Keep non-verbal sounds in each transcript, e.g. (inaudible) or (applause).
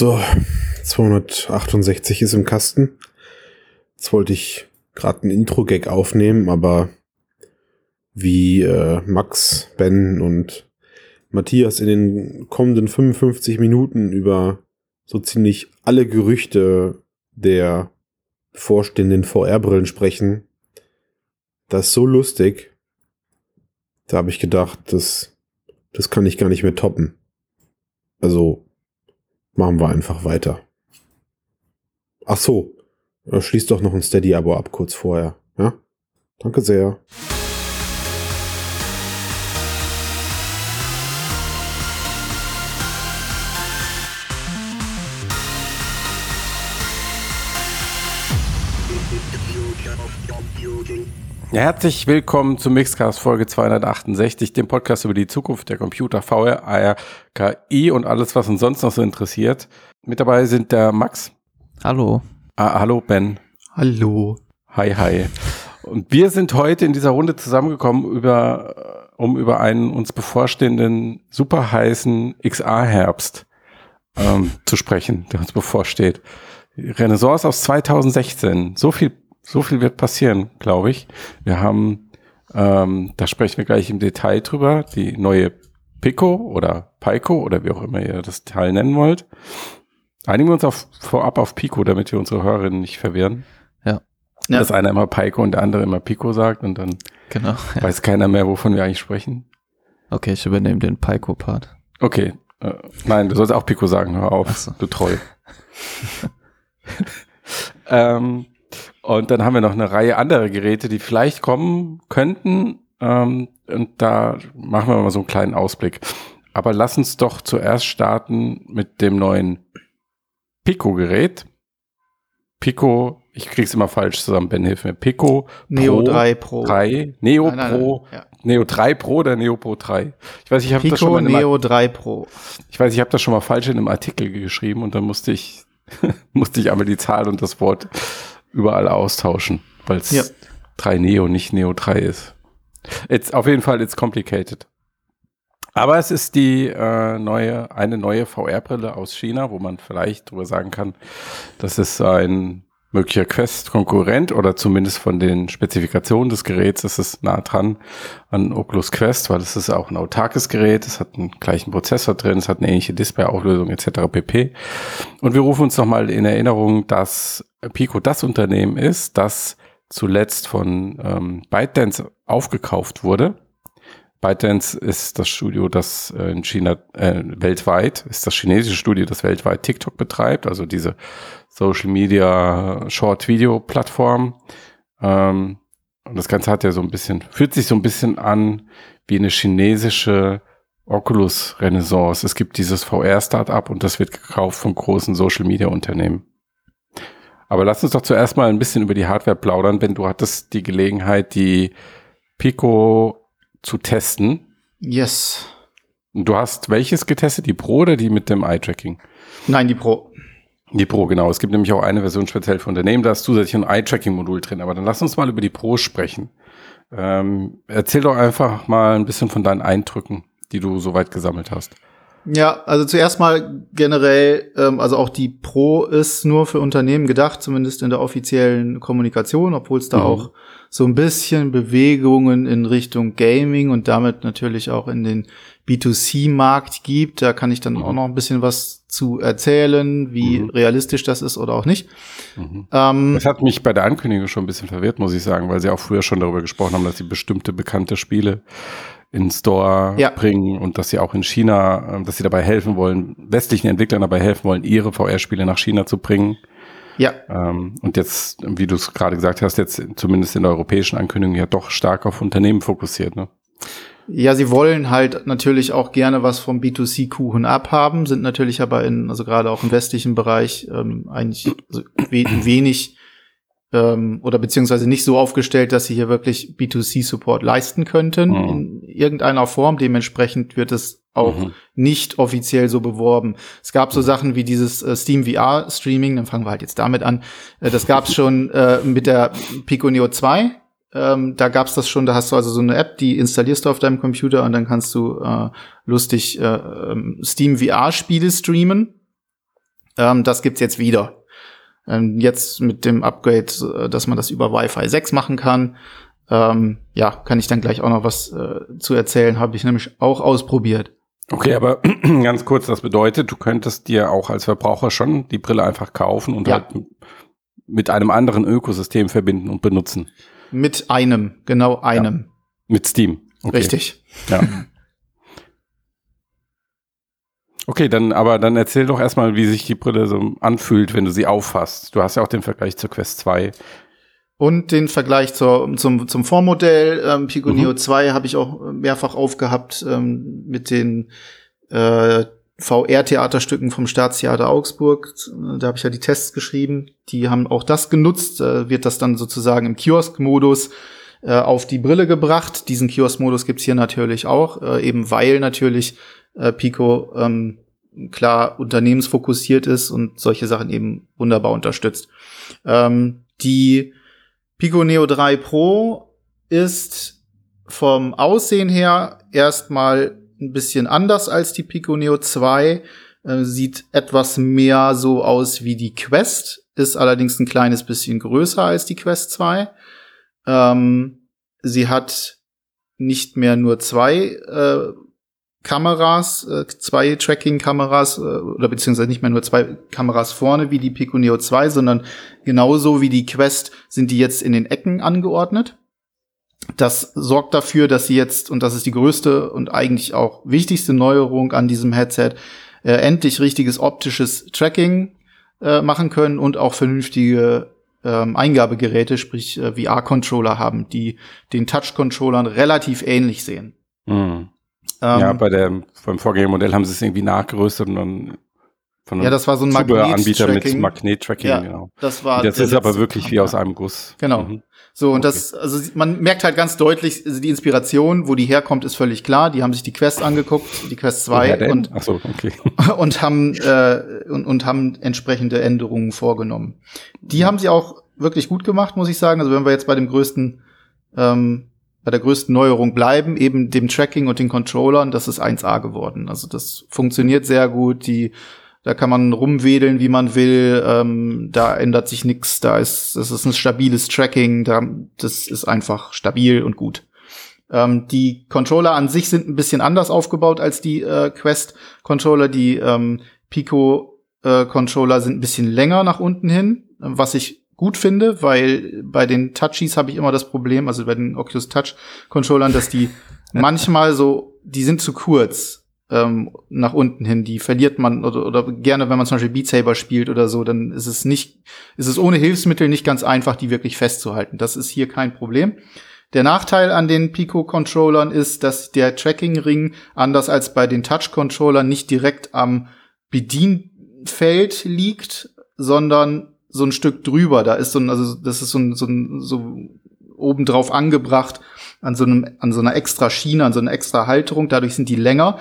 So, 268 ist im Kasten. Jetzt wollte ich gerade ein Intro-Gag aufnehmen, aber wie äh, Max, Ben und Matthias in den kommenden 55 Minuten über so ziemlich alle Gerüchte der bevorstehenden VR-Brillen sprechen, das ist so lustig. Da habe ich gedacht, das, das kann ich gar nicht mehr toppen. Also machen wir einfach weiter. Ach so, äh, schließ doch noch ein Steady-Abo ab kurz vorher. Ja? Danke sehr. Ja, herzlich willkommen zum Mixcast Folge 268, dem Podcast über die Zukunft der Computer, VR, AR, KI und alles, was uns sonst noch so interessiert. Mit dabei sind der Max. Hallo. Ah, hallo Ben. Hallo. Hi, hi. Und wir sind heute in dieser Runde zusammengekommen, über, um über einen uns bevorstehenden super heißen XR-Herbst ähm, zu sprechen, der uns bevorsteht. Renaissance aus 2016. So viel so viel wird passieren, glaube ich. Wir haben, ähm, da sprechen wir gleich im Detail drüber, die neue Pico oder Pico oder wie auch immer ihr das Teil nennen wollt. Einigen wir uns auf, vorab auf Pico, damit wir unsere Hörerinnen nicht verwirren. Ja. ja. Dass einer immer Pico und der andere immer Pico sagt und dann genau, (laughs) ja. weiß keiner mehr, wovon wir eigentlich sprechen. Okay, ich übernehme den Pico-Part. Okay. Äh, nein, du sollst auch Pico sagen, hör auf, so. du treu. (laughs) ähm, und dann haben wir noch eine Reihe anderer Geräte, die vielleicht kommen könnten. Ähm, und da machen wir mal so einen kleinen Ausblick. Aber lass uns doch zuerst starten mit dem neuen Pico-Gerät. Pico, ich krieg's immer falsch zusammen, Ben, hilf mir. Pico Neo Pro 3 Pro. 3, Neo nein, nein, Pro, nein, ja. Neo 3 Pro oder Neo Pro 3? Ich weiß, ich habe das schon mal Neo 3 Pro. Ich weiß, ich habe das schon mal falsch in einem Artikel geschrieben und dann musste ich (laughs) musste ich einmal die Zahl und das Wort überall austauschen, weil es ja. 3 Neo, nicht Neo 3 ist. It's, auf jeden Fall, it's complicated. Aber es ist die äh, neue, eine neue VR-Brille aus China, wo man vielleicht drüber sagen kann, das ist ein möglicher Quest-Konkurrent oder zumindest von den Spezifikationen des Geräts ist es nah dran an Oculus Quest, weil es ist auch ein autarkes Gerät, es hat einen gleichen Prozessor drin, es hat eine ähnliche Display-Auflösung etc. pp. Und wir rufen uns nochmal in Erinnerung, dass Pico das Unternehmen ist, das zuletzt von ähm, ByteDance aufgekauft wurde. ByteDance ist das Studio, das äh, in China äh, weltweit, ist das chinesische Studio, das weltweit TikTok betreibt, also diese Social Media Short Video Plattform. Ähm, und das Ganze hat ja so ein bisschen, fühlt sich so ein bisschen an wie eine chinesische Oculus Renaissance. Es gibt dieses VR-Startup und das wird gekauft von großen Social Media Unternehmen. Aber lass uns doch zuerst mal ein bisschen über die Hardware plaudern, wenn du hattest die Gelegenheit, die Pico zu testen. Yes. Du hast welches getestet? Die Pro oder die mit dem Eye-Tracking? Nein, die Pro. Die Pro, genau. Es gibt nämlich auch eine Version speziell für Unternehmen, da ist zusätzlich ein Eye-Tracking-Modul drin. Aber dann lass uns mal über die Pro sprechen. Ähm, erzähl doch einfach mal ein bisschen von deinen Eindrücken, die du soweit gesammelt hast. Ja, also zuerst mal generell, ähm, also auch die Pro ist nur für Unternehmen gedacht, zumindest in der offiziellen Kommunikation, obwohl es da mhm. auch so ein bisschen Bewegungen in Richtung Gaming und damit natürlich auch in den B2C-Markt gibt. Da kann ich dann mhm. auch noch ein bisschen was zu erzählen, wie mhm. realistisch das ist oder auch nicht. Mhm. Ähm, das hat mich bei der Ankündigung schon ein bisschen verwirrt, muss ich sagen, weil sie auch früher schon darüber gesprochen haben, dass sie bestimmte bekannte Spiele in Store ja. bringen und dass sie auch in China, ähm, dass sie dabei helfen wollen, westlichen Entwicklern dabei helfen wollen, ihre VR-Spiele nach China zu bringen. Ja. Ähm, und jetzt, wie du es gerade gesagt hast, jetzt zumindest in der europäischen Ankündigung ja doch stark auf Unternehmen fokussiert, ne? Ja, sie wollen halt natürlich auch gerne was vom B2C-Kuchen abhaben, sind natürlich aber in, also gerade auch im westlichen Bereich ähm, eigentlich also we wenig ähm, oder beziehungsweise nicht so aufgestellt, dass sie hier wirklich B2C-Support leisten könnten mhm. in irgendeiner Form. Dementsprechend wird es auch mhm. nicht offiziell so beworben. Es gab so Sachen wie dieses äh, Steam VR Streaming, dann fangen wir halt jetzt damit an. Äh, das gab es (laughs) schon äh, mit der Pico Neo 2. Ähm, da gab's das schon, da hast du also so eine App, die installierst du auf deinem Computer und dann kannst du äh, lustig äh, ähm, Steam VR Spiele streamen. Ähm, das gibt's jetzt wieder. Ähm, jetzt mit dem Upgrade, äh, dass man das über Wi-Fi 6 machen kann. Ähm, ja, kann ich dann gleich auch noch was äh, zu erzählen. Habe ich nämlich auch ausprobiert. Okay, aber (clears throat) ganz kurz, das bedeutet, du könntest dir auch als Verbraucher schon die Brille einfach kaufen und ja. halt mit einem anderen Ökosystem verbinden und benutzen. Mit einem, genau einem. Ja. Mit Steam. Okay. Richtig. Ja. (laughs) Okay, dann, aber dann erzähl doch erstmal, wie sich die Brille so anfühlt, wenn du sie auffasst. Du hast ja auch den Vergleich zur Quest 2. Und den Vergleich zur, zum, zum Vormodell. Ähm, Pico mhm. Neo 2 habe ich auch mehrfach aufgehabt ähm, mit den äh, VR-Theaterstücken vom Staatstheater Augsburg. Da habe ich ja die Tests geschrieben. Die haben auch das genutzt. Äh, wird das dann sozusagen im Kiosk-Modus äh, auf die Brille gebracht. Diesen Kiosk-Modus gibt's hier natürlich auch, äh, eben weil natürlich äh, Pico ähm, klar unternehmensfokussiert ist und solche Sachen eben wunderbar unterstützt. Ähm, die Pico Neo 3 Pro ist vom Aussehen her erstmal ein bisschen anders als die Pico Neo 2. Äh, sieht etwas mehr so aus wie die Quest, ist allerdings ein kleines bisschen größer als die Quest 2. Ähm, sie hat nicht mehr nur zwei äh, Kameras, äh, zwei Tracking-Kameras, äh, oder beziehungsweise nicht mehr nur zwei Kameras vorne wie die Pico Neo 2, sondern genauso wie die Quest sind die jetzt in den Ecken angeordnet. Das sorgt dafür, dass sie jetzt, und das ist die größte und eigentlich auch wichtigste Neuerung an diesem Headset, äh, endlich richtiges optisches Tracking äh, machen können und auch vernünftige ähm, Eingabegeräte, sprich äh, VR-Controller haben, die den Touch-Controllern relativ ähnlich sehen. Mhm. Ähm, ja, bei der, beim Vorgängermodell haben sie es irgendwie nachgerüstet und dann von ja, das war so ein Magnet-Anbieter mit Magnet-Tracking, ja, genau. Das war das ist aber wirklich wie aus einem Guss. Genau. Mhm. So, und okay. das, also man merkt halt ganz deutlich, also die Inspiration, wo die herkommt, ist völlig klar. Die haben sich die Quest angeguckt, die Quest 2 und, Ach so, okay. (laughs) und haben äh, und, und haben entsprechende Änderungen vorgenommen. Die haben sie auch wirklich gut gemacht, muss ich sagen. Also wenn wir jetzt bei dem größten ähm, bei der größten Neuerung bleiben, eben dem Tracking und den Controllern, das ist 1A geworden. Also das funktioniert sehr gut. Die, da kann man rumwedeln, wie man will. Ähm, da ändert sich nichts. Da ist, das ist ein stabiles Tracking. Da, das ist einfach stabil und gut. Ähm, die Controller an sich sind ein bisschen anders aufgebaut als die äh, Quest-Controller. Die ähm, Pico-Controller äh, sind ein bisschen länger nach unten hin, was ich gut finde, weil bei den Touchies habe ich immer das Problem, also bei den Oculus Touch Controllern, dass die (laughs) manchmal so, die sind zu kurz ähm, nach unten hin. Die verliert man oder, oder gerne, wenn man zum Beispiel Beat Saber spielt oder so, dann ist es nicht, ist es ohne Hilfsmittel nicht ganz einfach, die wirklich festzuhalten. Das ist hier kein Problem. Der Nachteil an den Pico-Controllern ist, dass der Tracking-Ring anders als bei den Touch-Controllern nicht direkt am Bedienfeld liegt, sondern so ein Stück drüber. Da ist so ein, also das ist so ein, so ein, so obendrauf angebracht an so einem, an so einer extra Schiene, an so einer extra Halterung. Dadurch sind die länger.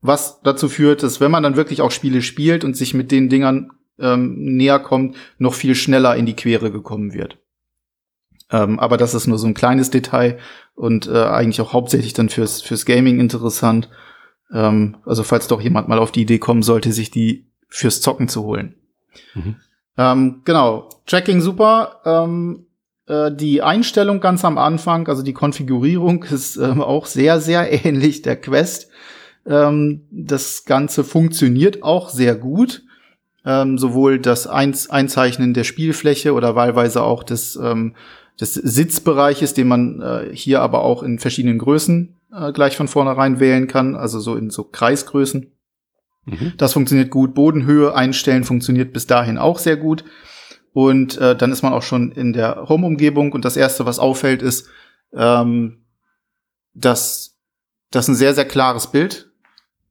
Was dazu führt, dass wenn man dann wirklich auch Spiele spielt und sich mit den Dingern ähm, näher kommt, noch viel schneller in die Quere gekommen wird. Ähm, aber das ist nur so ein kleines Detail und äh, eigentlich auch hauptsächlich dann fürs, fürs Gaming interessant. Ähm, also falls doch jemand mal auf die Idee kommen sollte, sich die fürs Zocken zu holen. Mhm. Ähm, genau, Tracking super. Ähm, äh, die Einstellung ganz am Anfang, also die Konfigurierung (laughs) ist ähm, auch sehr, sehr ähnlich der Quest. Ähm, das Ganze funktioniert auch sehr gut. Ähm, sowohl das Einz Einzeichnen der Spielfläche oder wahlweise auch des, ähm, des Sitzbereiches, den man äh, hier aber auch in verschiedenen Größen äh, gleich von vornherein wählen kann, also so in so Kreisgrößen. Mhm. Das funktioniert gut. Bodenhöhe einstellen funktioniert bis dahin auch sehr gut. Und äh, dann ist man auch schon in der Home-Umgebung. Und das Erste, was auffällt, ist, ähm, dass das ein sehr, sehr klares Bild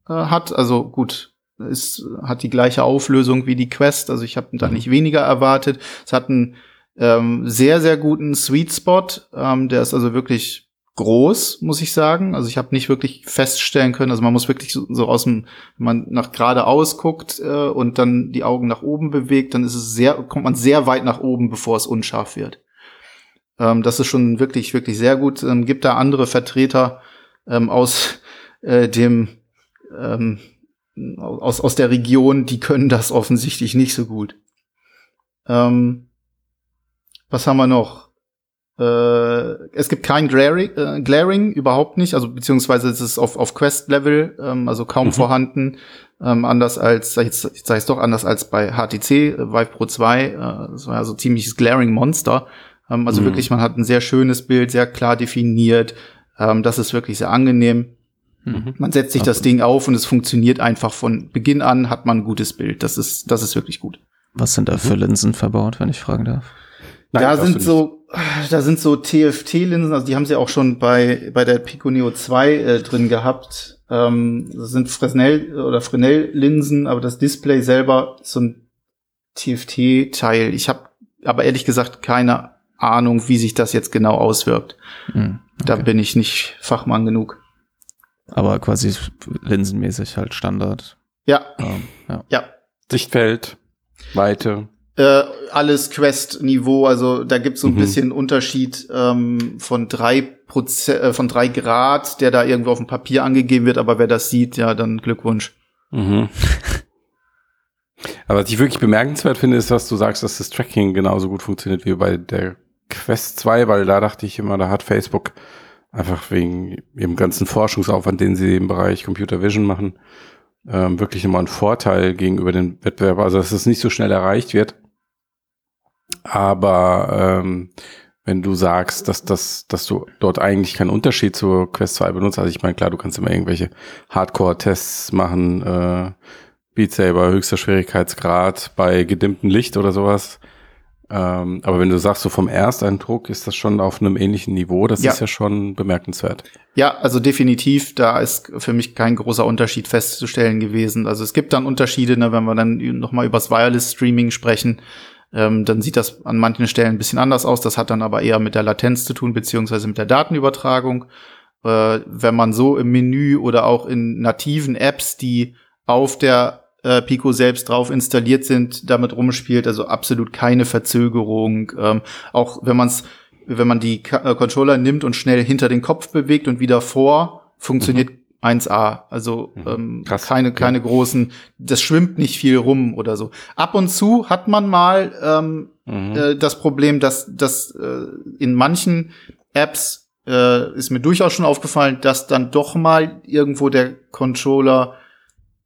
äh, hat. Also gut, es hat die gleiche Auflösung wie die Quest. Also ich habe da mhm. nicht weniger erwartet. Es hat einen ähm, sehr, sehr guten Sweet Spot. Ähm, der ist also wirklich groß, muss ich sagen. Also ich habe nicht wirklich feststellen können. Also man muss wirklich so, so aus dem, wenn man nach geradeaus guckt äh, und dann die Augen nach oben bewegt, dann ist es sehr, kommt man sehr weit nach oben, bevor es unscharf wird. Ähm, das ist schon wirklich, wirklich sehr gut. Ähm, gibt da andere Vertreter ähm, aus äh, dem ähm, aus, aus der Region, die können das offensichtlich nicht so gut. Ähm, was haben wir noch? Äh, es gibt kein Glaring, äh, Glaring, überhaupt nicht, also beziehungsweise es ist auf, auf Quest-Level, ähm, also kaum mhm. vorhanden. Ähm, anders als, jetzt, sage ich doch anders als bei HTC, äh, Vive Pro 2, äh, das war ja so ziemliches Glaring Monster. Ähm, also mhm. wirklich, man hat ein sehr schönes Bild, sehr klar definiert. Ähm, das ist wirklich sehr angenehm. Mhm. Man setzt sich das Ding auf und es funktioniert einfach von Beginn an, hat man ein gutes Bild. Das ist, das ist wirklich gut. Was sind da für mhm. Linsen verbaut, wenn ich fragen darf? Nein, da sind so, da sind so TFT-Linsen, also die haben sie auch schon bei, bei der Pico Neo 2 äh, drin gehabt. Ähm, das sind Fresnel oder Fresnel-Linsen, aber das Display selber ist so ein TFT-Teil. Ich habe aber ehrlich gesagt keine Ahnung, wie sich das jetzt genau auswirkt. Mhm, okay. Da bin ich nicht Fachmann genug. Aber quasi linsenmäßig halt Standard. Ja. Ähm, ja. ja. Sichtfeld, Weite. Äh, alles Quest-Niveau, also da gibt's so ein mhm. bisschen Unterschied ähm, von drei Prozent, äh, von drei Grad, der da irgendwo auf dem Papier angegeben wird, aber wer das sieht, ja, dann Glückwunsch. Mhm. (laughs) aber was ich wirklich bemerkenswert finde, ist, dass du sagst, dass das Tracking genauso gut funktioniert wie bei der Quest 2, weil da dachte ich immer, da hat Facebook einfach wegen ihrem ganzen Forschungsaufwand, den sie im Bereich Computer Vision machen, ähm, wirklich immer einen Vorteil gegenüber den Wettbewerbern. Also dass es nicht so schnell erreicht wird. Aber ähm, wenn du sagst, dass, dass, dass du dort eigentlich keinen Unterschied zur Quest 2 benutzt, also ich meine, klar, du kannst immer irgendwelche Hardcore-Tests machen, äh, Beat Saber, höchster Schwierigkeitsgrad bei gedimmtem Licht oder sowas. Ähm, aber wenn du sagst, so vom Ersteindruck ist das schon auf einem ähnlichen Niveau, das ja. ist ja schon bemerkenswert. Ja, also definitiv, da ist für mich kein großer Unterschied festzustellen gewesen. Also es gibt dann Unterschiede, ne, wenn wir dann nochmal übers Wireless Streaming sprechen, ähm, dann sieht das an manchen Stellen ein bisschen anders aus. Das hat dann aber eher mit der Latenz zu tun, beziehungsweise mit der Datenübertragung. Äh, wenn man so im Menü oder auch in nativen Apps, die auf der äh, Pico selbst drauf installiert sind, damit rumspielt, also absolut keine Verzögerung. Ähm, auch wenn man es, wenn man die K äh, Controller nimmt und schnell hinter den Kopf bewegt und wieder vor, funktioniert mhm. 1A. Also mhm. ähm, Krass, keine, keine ja. großen, das schwimmt nicht viel rum oder so. Ab und zu hat man mal ähm, mhm. äh, das Problem, dass, dass äh, in manchen Apps äh, ist mir durchaus schon aufgefallen, dass dann doch mal irgendwo der Controller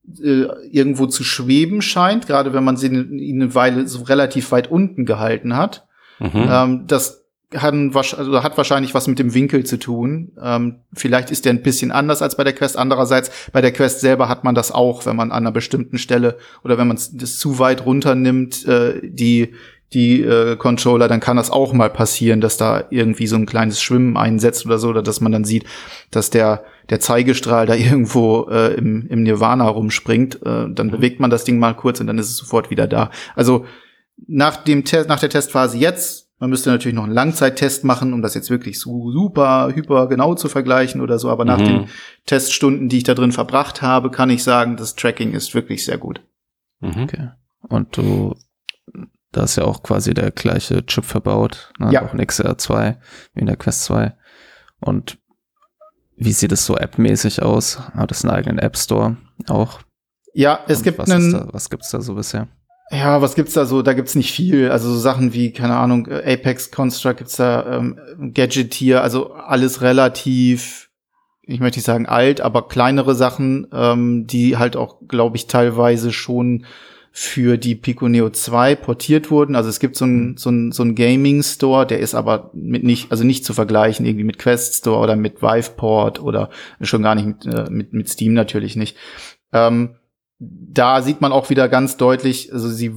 irgendwo zu schweben scheint, gerade wenn man sie ihn eine Weile so relativ weit unten gehalten hat. Mhm. Ähm, das hat, also hat wahrscheinlich was mit dem Winkel zu tun. Ähm, vielleicht ist der ein bisschen anders als bei der Quest. Andererseits, bei der Quest selber hat man das auch, wenn man an einer bestimmten Stelle oder wenn man das zu weit runternimmt, äh, die die äh, Controller, dann kann das auch mal passieren, dass da irgendwie so ein kleines Schwimmen einsetzt oder so, oder dass man dann sieht, dass der der Zeigestrahl da (laughs) irgendwo äh, im, im Nirvana rumspringt, äh, dann mhm. bewegt man das Ding mal kurz und dann ist es sofort wieder da. Also nach dem Test, nach der Testphase jetzt, man müsste natürlich noch einen Langzeittest machen, um das jetzt wirklich so super, hyper genau zu vergleichen oder so, aber nach mhm. den Teststunden, die ich da drin verbracht habe, kann ich sagen, das Tracking ist wirklich sehr gut. Mhm. Okay. Und du, da ist ja auch quasi der gleiche Chip verbaut, ne? ja. auch ein XR2 wie in der Quest 2. Und wie sieht es so appmäßig aus? Hat es einen eigenen App Store auch? Ja, es Und gibt was einen. Da, was gibt's da so bisher? Ja, was gibt's da so? Da gibt's nicht viel. Also so Sachen wie, keine Ahnung, Apex Construct gibt's da, ähm, Gadgeteer, also alles relativ, ich möchte nicht sagen alt, aber kleinere Sachen, ähm, die halt auch, glaube ich, teilweise schon für die Pico Neo 2 portiert wurden. Also es gibt so ein, so ein, so ein Gaming Store, der ist aber mit nicht, also nicht zu vergleichen irgendwie mit Quest Store oder mit Viveport oder schon gar nicht mit, äh, mit, mit Steam natürlich nicht. Ähm, da sieht man auch wieder ganz deutlich, also sie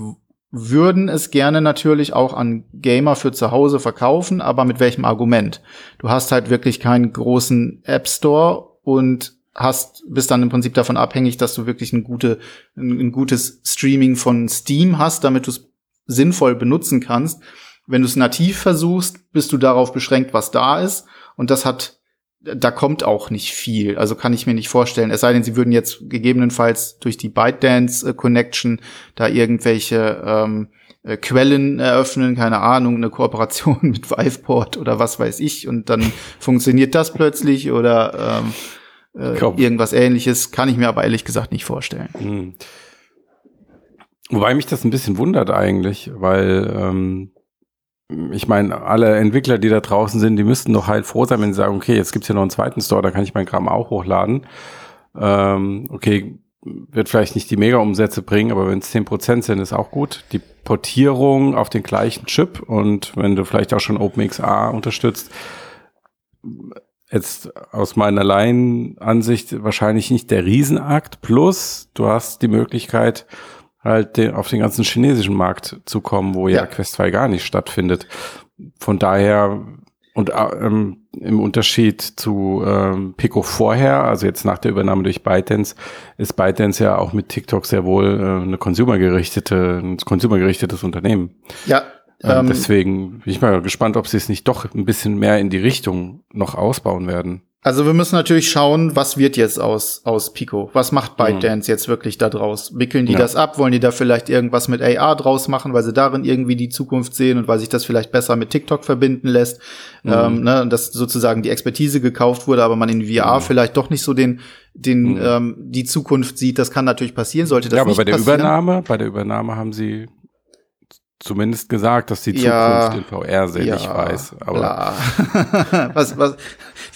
würden es gerne natürlich auch an Gamer für zu Hause verkaufen, aber mit welchem Argument? Du hast halt wirklich keinen großen App Store und hast, bist dann im Prinzip davon abhängig, dass du wirklich ein, gute, ein, ein gutes Streaming von Steam hast, damit du es sinnvoll benutzen kannst. Wenn du es nativ versuchst, bist du darauf beschränkt, was da ist. Und das hat, da kommt auch nicht viel. Also kann ich mir nicht vorstellen. Es sei denn, sie würden jetzt gegebenenfalls durch die ByteDance Connection da irgendwelche ähm, äh, Quellen eröffnen, keine Ahnung, eine Kooperation (laughs) mit Viveport oder was weiß ich. Und dann funktioniert das plötzlich oder ähm, äh, irgendwas ähnliches, kann ich mir aber ehrlich gesagt nicht vorstellen. Mhm. Wobei mich das ein bisschen wundert eigentlich, weil ähm, ich meine, alle Entwickler, die da draußen sind, die müssten doch halt froh sein, wenn sie sagen, okay, jetzt gibt's ja noch einen zweiten Store, da kann ich mein Kram auch hochladen. Ähm, okay, wird vielleicht nicht die Mega-Umsätze bringen, aber wenn es 10% sind, ist auch gut. Die Portierung auf den gleichen Chip und wenn du vielleicht auch schon OpenXA unterstützt, jetzt aus meiner Laienansicht wahrscheinlich nicht der Riesenakt. Plus, du hast die Möglichkeit, halt den, auf den ganzen chinesischen Markt zu kommen, wo ja, ja Quest 2 gar nicht stattfindet. Von daher und ähm, im Unterschied zu ähm, Pico vorher, also jetzt nach der Übernahme durch ByteDance, ist ByteDance ja auch mit TikTok sehr wohl äh, eine consumergerichtete, ein consumergerichtetes Unternehmen. Ja. Ähm, ähm, deswegen bin ich mal gespannt, ob sie es nicht doch ein bisschen mehr in die Richtung noch ausbauen werden. Also wir müssen natürlich schauen, was wird jetzt aus, aus Pico? Was macht ByteDance mhm. jetzt wirklich da draus? Wickeln die ja. das ab? Wollen die da vielleicht irgendwas mit AR draus machen, weil sie darin irgendwie die Zukunft sehen und weil sich das vielleicht besser mit TikTok verbinden lässt? Mhm. Ähm, ne, dass sozusagen die Expertise gekauft wurde, aber man in VR mhm. vielleicht doch nicht so den, den, mhm. ähm, die Zukunft sieht. Das kann natürlich passieren, sollte das ja, aber bei der Übernahme, bei der Übernahme haben sie zumindest gesagt, dass die Zukunft ja, in VR sehen. Ja, ich weiß, aber (laughs) was, was,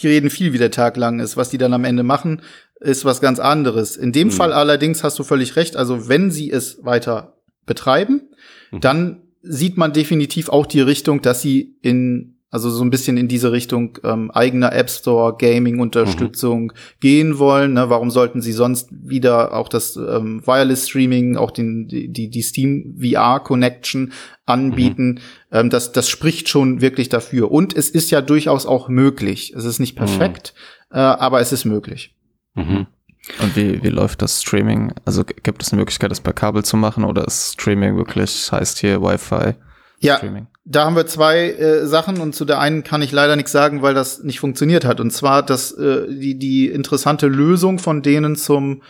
die reden viel, wie der Tag lang ist. Was die dann am Ende machen, ist was ganz anderes. In dem mhm. Fall allerdings hast du völlig recht. Also wenn sie es weiter betreiben, mhm. dann sieht man definitiv auch die Richtung, dass sie in also so ein bisschen in diese Richtung ähm, eigener App Store, Gaming-Unterstützung mhm. gehen wollen. Ne? Warum sollten sie sonst wieder auch das ähm, Wireless Streaming, auch den, die, die Steam VR Connection anbieten? Mhm. Ähm, das, das spricht schon wirklich dafür. Und es ist ja durchaus auch möglich. Es ist nicht perfekt, mhm. äh, aber es ist möglich. Mhm. Und wie, wie läuft das Streaming? Also gibt es eine Möglichkeit, das per Kabel zu machen oder ist Streaming wirklich, heißt hier Wi-Fi? Ja, Streaming? da haben wir zwei äh, Sachen und zu der einen kann ich leider nichts sagen, weil das nicht funktioniert hat. Und zwar das, äh, die, die interessante Lösung von denen zum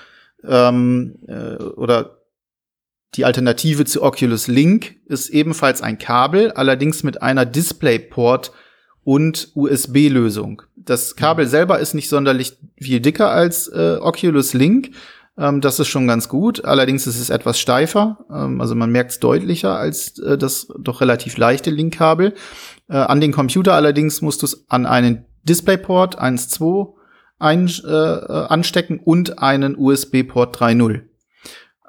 ähm, äh, oder die Alternative zu Oculus Link ist ebenfalls ein Kabel, allerdings mit einer DisplayPort und USB-Lösung. Das Kabel selber ist nicht sonderlich viel dicker als äh, Oculus Link, ähm, das ist schon ganz gut. Allerdings ist es etwas steifer. Ähm, also man merkt es deutlicher als äh, das doch relativ leichte Linkkabel. Äh, an den Computer allerdings musst du es an einen DisplayPort 1.2 ein, äh, anstecken und einen USB-Port 3.0.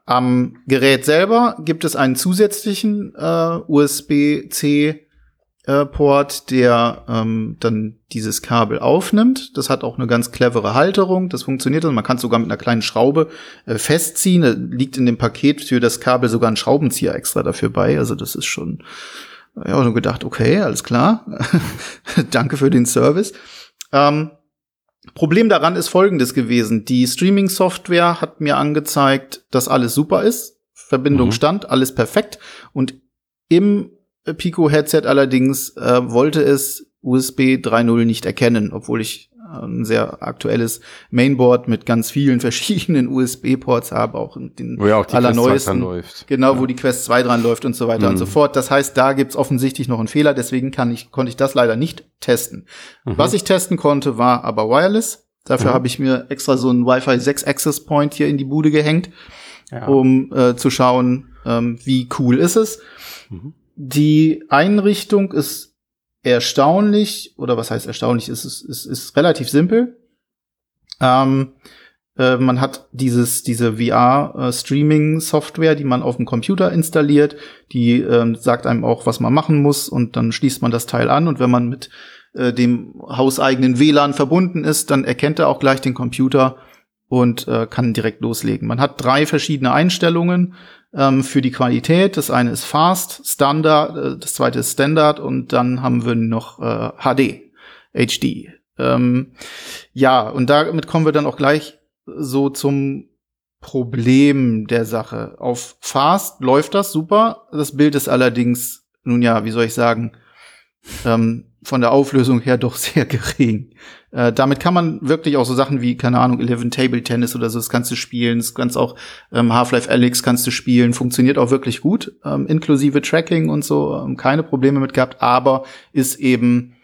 Am Gerät selber gibt es einen zusätzlichen äh, USB-C äh, Port, der ähm, dann dieses Kabel aufnimmt. Das hat auch eine ganz clevere Halterung. Das funktioniert. Also man kann es sogar mit einer kleinen Schraube äh, festziehen. Da liegt in dem Paket für das Kabel sogar ein Schraubenzieher extra dafür bei. Also das ist schon, ja, nur gedacht, okay, alles klar. (laughs) Danke für den Service. Ähm, Problem daran ist folgendes gewesen. Die Streaming-Software hat mir angezeigt, dass alles super ist. Verbindung mhm. stand, alles perfekt. Und im Pico Headset allerdings äh, wollte es USB 3.0 nicht erkennen, obwohl ich äh, ein sehr aktuelles Mainboard mit ganz vielen (laughs) verschiedenen USB-Ports habe, auch den wo ja auch die allerneuesten. läuft. Genau, ja. wo die Quest 2 dran läuft und so weiter mhm. und so fort. Das heißt, da gibt's offensichtlich noch einen Fehler, deswegen kann ich, konnte ich das leider nicht testen. Mhm. Was ich testen konnte, war aber Wireless. Dafür mhm. habe ich mir extra so einen Wi-Fi 6 Access Point hier in die Bude gehängt, ja. um äh, zu schauen, ähm, wie cool ist es. Mhm. Die Einrichtung ist erstaunlich, oder was heißt erstaunlich, es ist, ist, ist relativ simpel. Ähm, äh, man hat dieses, diese VR-Streaming-Software, die man auf dem Computer installiert, die äh, sagt einem auch, was man machen muss und dann schließt man das Teil an und wenn man mit äh, dem hauseigenen WLAN verbunden ist, dann erkennt er auch gleich den Computer und äh, kann direkt loslegen. Man hat drei verschiedene Einstellungen ähm, für die Qualität. Das eine ist Fast, Standard, äh, das zweite ist Standard und dann haben wir noch äh, HD, HD. Ähm, ja, und damit kommen wir dann auch gleich so zum Problem der Sache. Auf Fast läuft das super. Das Bild ist allerdings, nun ja, wie soll ich sagen, ähm, von der Auflösung her doch (laughs) sehr gering. Äh, damit kann man wirklich auch so Sachen wie, keine Ahnung, Eleven Table Tennis oder so, das kannst du spielen, das kannst auch ähm, Half-Life Alyx kannst du spielen, funktioniert auch wirklich gut, ähm, inklusive Tracking und so, ähm, keine Probleme mit gehabt, aber ist eben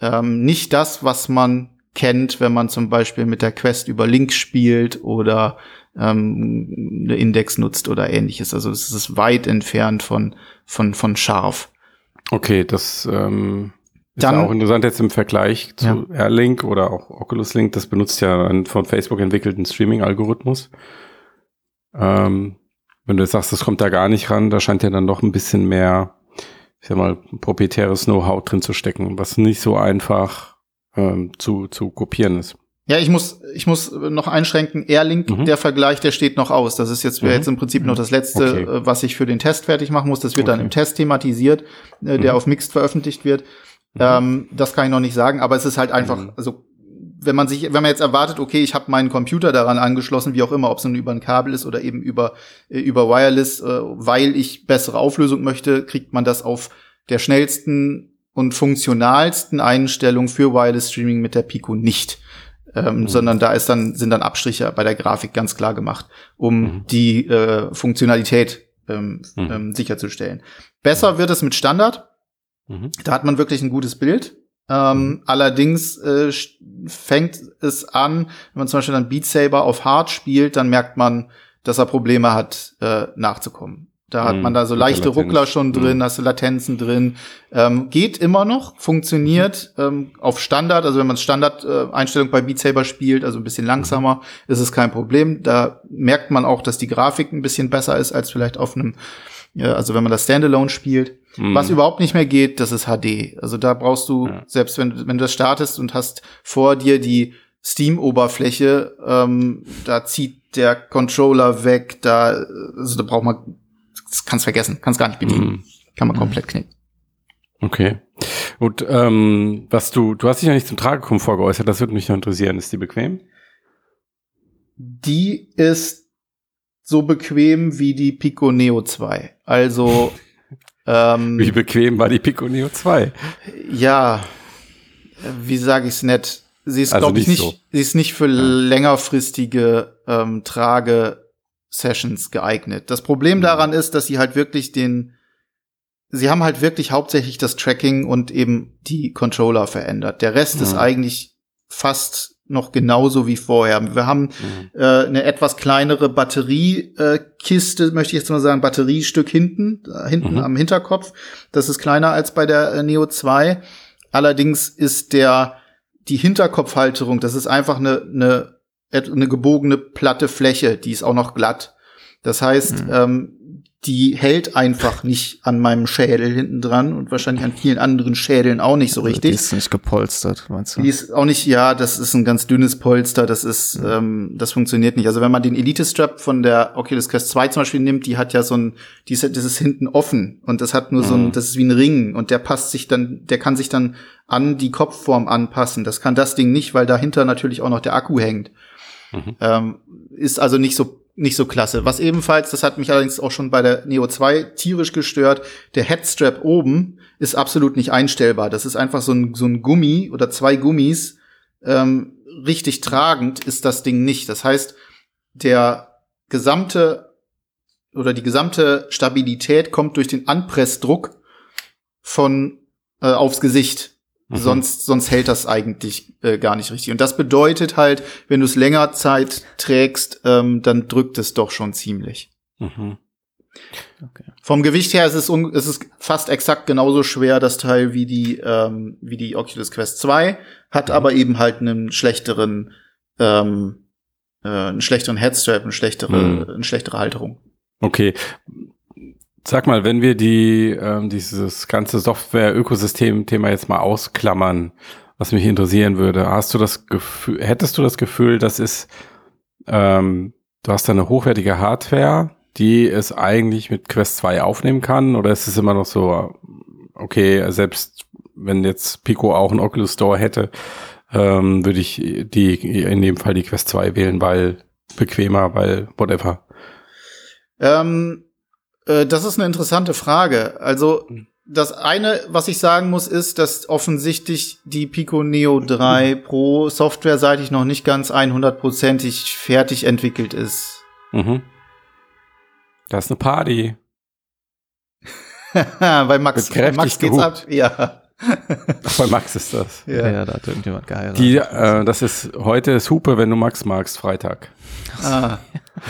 ähm, nicht das, was man kennt, wenn man zum Beispiel mit der Quest über Links spielt oder ähm, eine Index nutzt oder ähnliches. Also es ist weit entfernt von, von, von scharf. Okay, das ähm, ist Dann, auch interessant jetzt im Vergleich zu ja. Airlink oder auch Oculus Link. Das benutzt ja einen von Facebook entwickelten Streaming-Algorithmus. Ähm, wenn du jetzt sagst, das kommt da gar nicht ran, da scheint ja dann doch ein bisschen mehr, ich sag mal, proprietäres Know-how drin zu stecken, was nicht so einfach ähm, zu, zu kopieren ist. Ja, ich muss, ich muss noch einschränken. Airlink, mhm. der Vergleich, der steht noch aus. Das ist jetzt, mhm. jetzt im Prinzip noch das letzte, okay. Äh, was ich für den Test fertig machen muss. Das wird okay. dann im Test thematisiert, äh, der mhm. auf Mixed veröffentlicht wird. Mhm. Ähm, das kann ich noch nicht sagen, aber es ist halt einfach, mhm. also wenn man sich, wenn man jetzt erwartet, okay, ich habe meinen Computer daran angeschlossen, wie auch immer, ob es nun über ein Kabel ist oder eben über äh, über Wireless, äh, weil ich bessere Auflösung möchte, kriegt man das auf der schnellsten und funktionalsten Einstellung für Wireless Streaming mit der Pico nicht ähm, mhm. sondern da ist dann, sind dann Abstriche bei der Grafik ganz klar gemacht, um mhm. die äh, Funktionalität ähm, mhm. ähm, sicherzustellen. Besser wird es mit Standard. Mhm. Da hat man wirklich ein gutes Bild. Ähm, mhm. allerdings äh, fängt es an, wenn man zum Beispiel dann Beat Saber auf Hard spielt, dann merkt man, dass er Probleme hat, äh, nachzukommen. Da hat man mhm. da so leichte Ruckler schon drin, mhm. hast du Latenzen drin. Ähm, geht immer noch, funktioniert ähm, auf Standard. Also wenn man Standard-Einstellung äh, bei Beat Saber spielt, also ein bisschen langsamer, ist es kein Problem. Da merkt man auch, dass die Grafik ein bisschen besser ist als vielleicht auf einem, also wenn man das Standalone spielt. Mhm. Was überhaupt nicht mehr geht, das ist HD. Also da brauchst du, ja. selbst wenn, wenn du das startest und hast vor dir die Steam-Oberfläche, ähm, da zieht der Controller weg, da, also da braucht man das kannst vergessen, kannst gar nicht bedienen. Mhm. Kann man komplett knicken. Okay. Und ähm, was du, du hast dich ja nicht zum Tragekomfort geäußert, das würde mich noch interessieren. Ist die bequem? Die ist so bequem wie die Pico Neo 2. Also (laughs) ähm, Wie bequem war die Pico Neo 2? Ja, wie sage ich es nett? Sie ist, also glaube ich, nicht, so. sie ist nicht für ja. längerfristige ähm, Trage Sessions geeignet. Das Problem mhm. daran ist, dass sie halt wirklich den, sie haben halt wirklich hauptsächlich das Tracking und eben die Controller verändert. Der Rest mhm. ist eigentlich fast noch genauso wie vorher. Wir haben mhm. äh, eine etwas kleinere Batteriekiste, äh, möchte ich jetzt mal sagen, Batteriestück hinten, äh, hinten mhm. am Hinterkopf. Das ist kleiner als bei der äh, Neo 2. Allerdings ist der die Hinterkopfhalterung, das ist einfach eine, eine eine gebogene platte Fläche, die ist auch noch glatt. Das heißt, mhm. ähm, die hält einfach nicht an meinem Schädel hinten dran und wahrscheinlich an vielen anderen Schädeln auch nicht so also richtig. Die ist nicht gepolstert, meinst du? Die ist auch nicht, ja, das ist ein ganz dünnes Polster, das ist, mhm. ähm, das funktioniert nicht. Also wenn man den Elite Strap von der Oculus Quest 2 zum Beispiel nimmt, die hat ja so ein, die ist, das ist hinten offen und das hat nur mhm. so ein, mhm. das ist wie ein Ring und der passt sich dann, der kann sich dann an die Kopfform anpassen. Das kann das Ding nicht, weil dahinter natürlich auch noch der Akku hängt. Mhm. Ähm, ist also nicht so nicht so klasse. Was ebenfalls, das hat mich allerdings auch schon bei der Neo 2 tierisch gestört, der Headstrap oben ist absolut nicht einstellbar. Das ist einfach so ein, so ein Gummi oder zwei Gummis. Ähm, richtig tragend ist das Ding nicht. Das heißt, der gesamte oder die gesamte Stabilität kommt durch den Anpressdruck von äh, aufs Gesicht. Mhm. Sonst, sonst hält das eigentlich äh, gar nicht richtig. Und das bedeutet halt, wenn du es länger Zeit trägst, ähm, dann drückt es doch schon ziemlich. Mhm. Okay. Vom Gewicht her ist es, ist es fast exakt genauso schwer, das Teil, wie die, ähm, wie die Oculus Quest 2, hat mhm. aber eben halt einen schlechteren, ähm, äh, einen schlechteren Headstrap, eine schlechtere, mhm. eine schlechtere Halterung. Okay. Sag mal, wenn wir die ähm, dieses ganze Software-Ökosystem-Thema jetzt mal ausklammern, was mich interessieren würde, hast du das Gefühl, hättest du das Gefühl, das ist, ähm, du hast da eine hochwertige Hardware, die es eigentlich mit Quest 2 aufnehmen kann, oder ist es immer noch so, okay, selbst wenn jetzt Pico auch einen Oculus Store hätte, ähm, würde ich die in dem Fall die Quest 2 wählen, weil bequemer, weil whatever. Ähm, äh, das ist eine interessante Frage. Also hm. das eine, was ich sagen muss, ist, dass offensichtlich die Pico Neo 3 Pro softwareseitig noch nicht ganz 100%ig fertig entwickelt ist. Mhm. Das ist eine Party. (laughs) bei Max, bei Max geht's ab. Ja. (laughs) Bei Max ist das. Ja, ja, da hat irgendjemand geheiratet. Die, äh, das ist heute ist Hupe, wenn du Max magst, Freitag. Ah.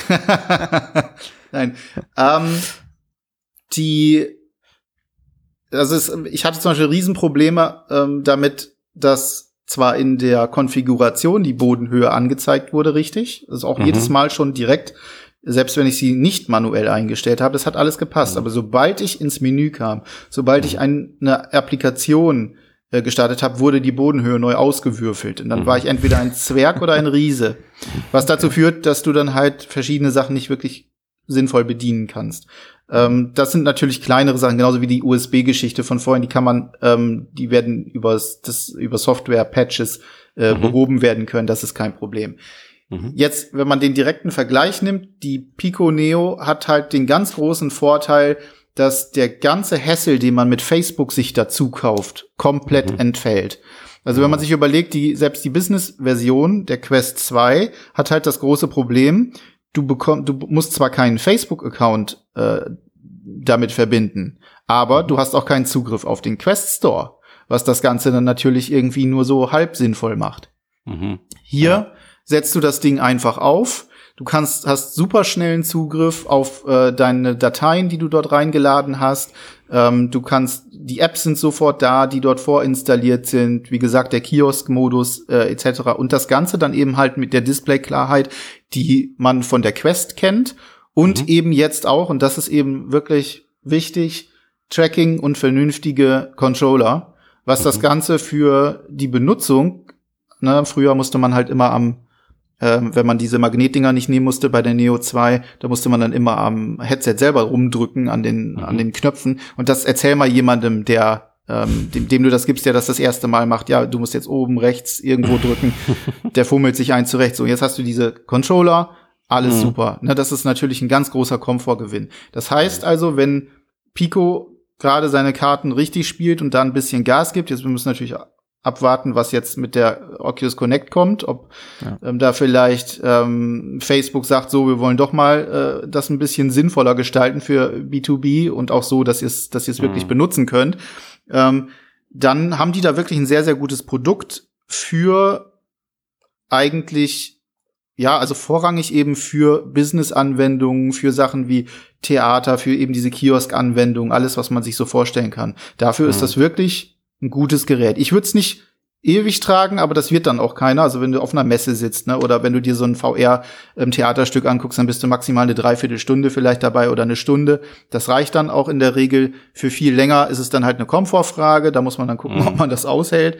(laughs) Nein. Ähm, die, also es, ich hatte zum Beispiel Riesenprobleme ähm, damit, dass zwar in der Konfiguration die Bodenhöhe angezeigt wurde, richtig. Das ist auch mhm. jedes Mal schon direkt, selbst wenn ich sie nicht manuell eingestellt habe, das hat alles gepasst. Mhm. Aber sobald ich ins Menü kam, sobald ich ein, eine Applikation äh, gestartet habe, wurde die Bodenhöhe neu ausgewürfelt. Und dann mhm. war ich entweder ein Zwerg oder ein Riese. Was dazu (laughs) führt, dass du dann halt verschiedene Sachen nicht wirklich sinnvoll bedienen kannst. Ähm, das sind natürlich kleinere Sachen, genauso wie die USB-Geschichte von vorhin. Die kann man, ähm, die werden über das über Software-Patches äh, mhm. behoben werden können. Das ist kein Problem. Mhm. Jetzt, wenn man den direkten Vergleich nimmt, die Pico Neo hat halt den ganz großen Vorteil, dass der ganze Hassel, den man mit Facebook sich dazu kauft, komplett mhm. entfällt. Also wenn man sich überlegt, die, selbst die Business-Version der Quest 2 hat halt das große Problem, du bekommst, du musst zwar keinen Facebook-Account äh, damit verbinden, aber du hast auch keinen Zugriff auf den Quest Store, was das Ganze dann natürlich irgendwie nur so halb sinnvoll macht. Mhm. Hier ja. setzt du das Ding einfach auf. Du kannst, hast super schnellen Zugriff auf äh, deine Dateien, die du dort reingeladen hast. Ähm, du kannst, die Apps sind sofort da, die dort vorinstalliert sind. Wie gesagt, der Kiosk-Modus äh, etc. Und das Ganze dann eben halt mit der Display-Klarheit, die man von der Quest kennt. Und mhm. eben jetzt auch, und das ist eben wirklich wichtig, Tracking und vernünftige Controller, was mhm. das Ganze für die Benutzung, ne, früher musste man halt immer am ähm, wenn man diese Magnetdinger nicht nehmen musste bei der Neo 2, da musste man dann immer am Headset selber rumdrücken an den, mhm. an den Knöpfen. Und das erzähl mal jemandem, der ähm, dem, dem du das gibst, der das das erste Mal macht, ja, du musst jetzt oben rechts irgendwo drücken, (laughs) der fummelt sich ein zurecht. So, jetzt hast du diese Controller, alles mhm. super. Ne, das ist natürlich ein ganz großer Komfortgewinn. Das heißt also, wenn Pico gerade seine Karten richtig spielt und da ein bisschen Gas gibt, jetzt wir müssen natürlich abwarten, was jetzt mit der Oculus Connect kommt, ob ja. ähm, da vielleicht ähm, Facebook sagt, so, wir wollen doch mal äh, das ein bisschen sinnvoller gestalten für B2B und auch so, dass ihr es dass mhm. wirklich benutzen könnt. Ähm, dann haben die da wirklich ein sehr, sehr gutes Produkt für eigentlich, ja, also vorrangig eben für Business-Anwendungen, für Sachen wie Theater, für eben diese Kiosk-Anwendungen, alles, was man sich so vorstellen kann. Dafür mhm. ist das wirklich ein gutes Gerät. Ich würde es nicht ewig tragen, aber das wird dann auch keiner. Also wenn du auf einer Messe sitzt, ne, oder wenn du dir so ein VR-Theaterstück ähm, anguckst, dann bist du maximal eine Dreiviertelstunde vielleicht dabei oder eine Stunde. Das reicht dann auch in der Regel. Für viel länger ist es dann halt eine Komfortfrage. Da muss man dann gucken, mhm. ob man das aushält.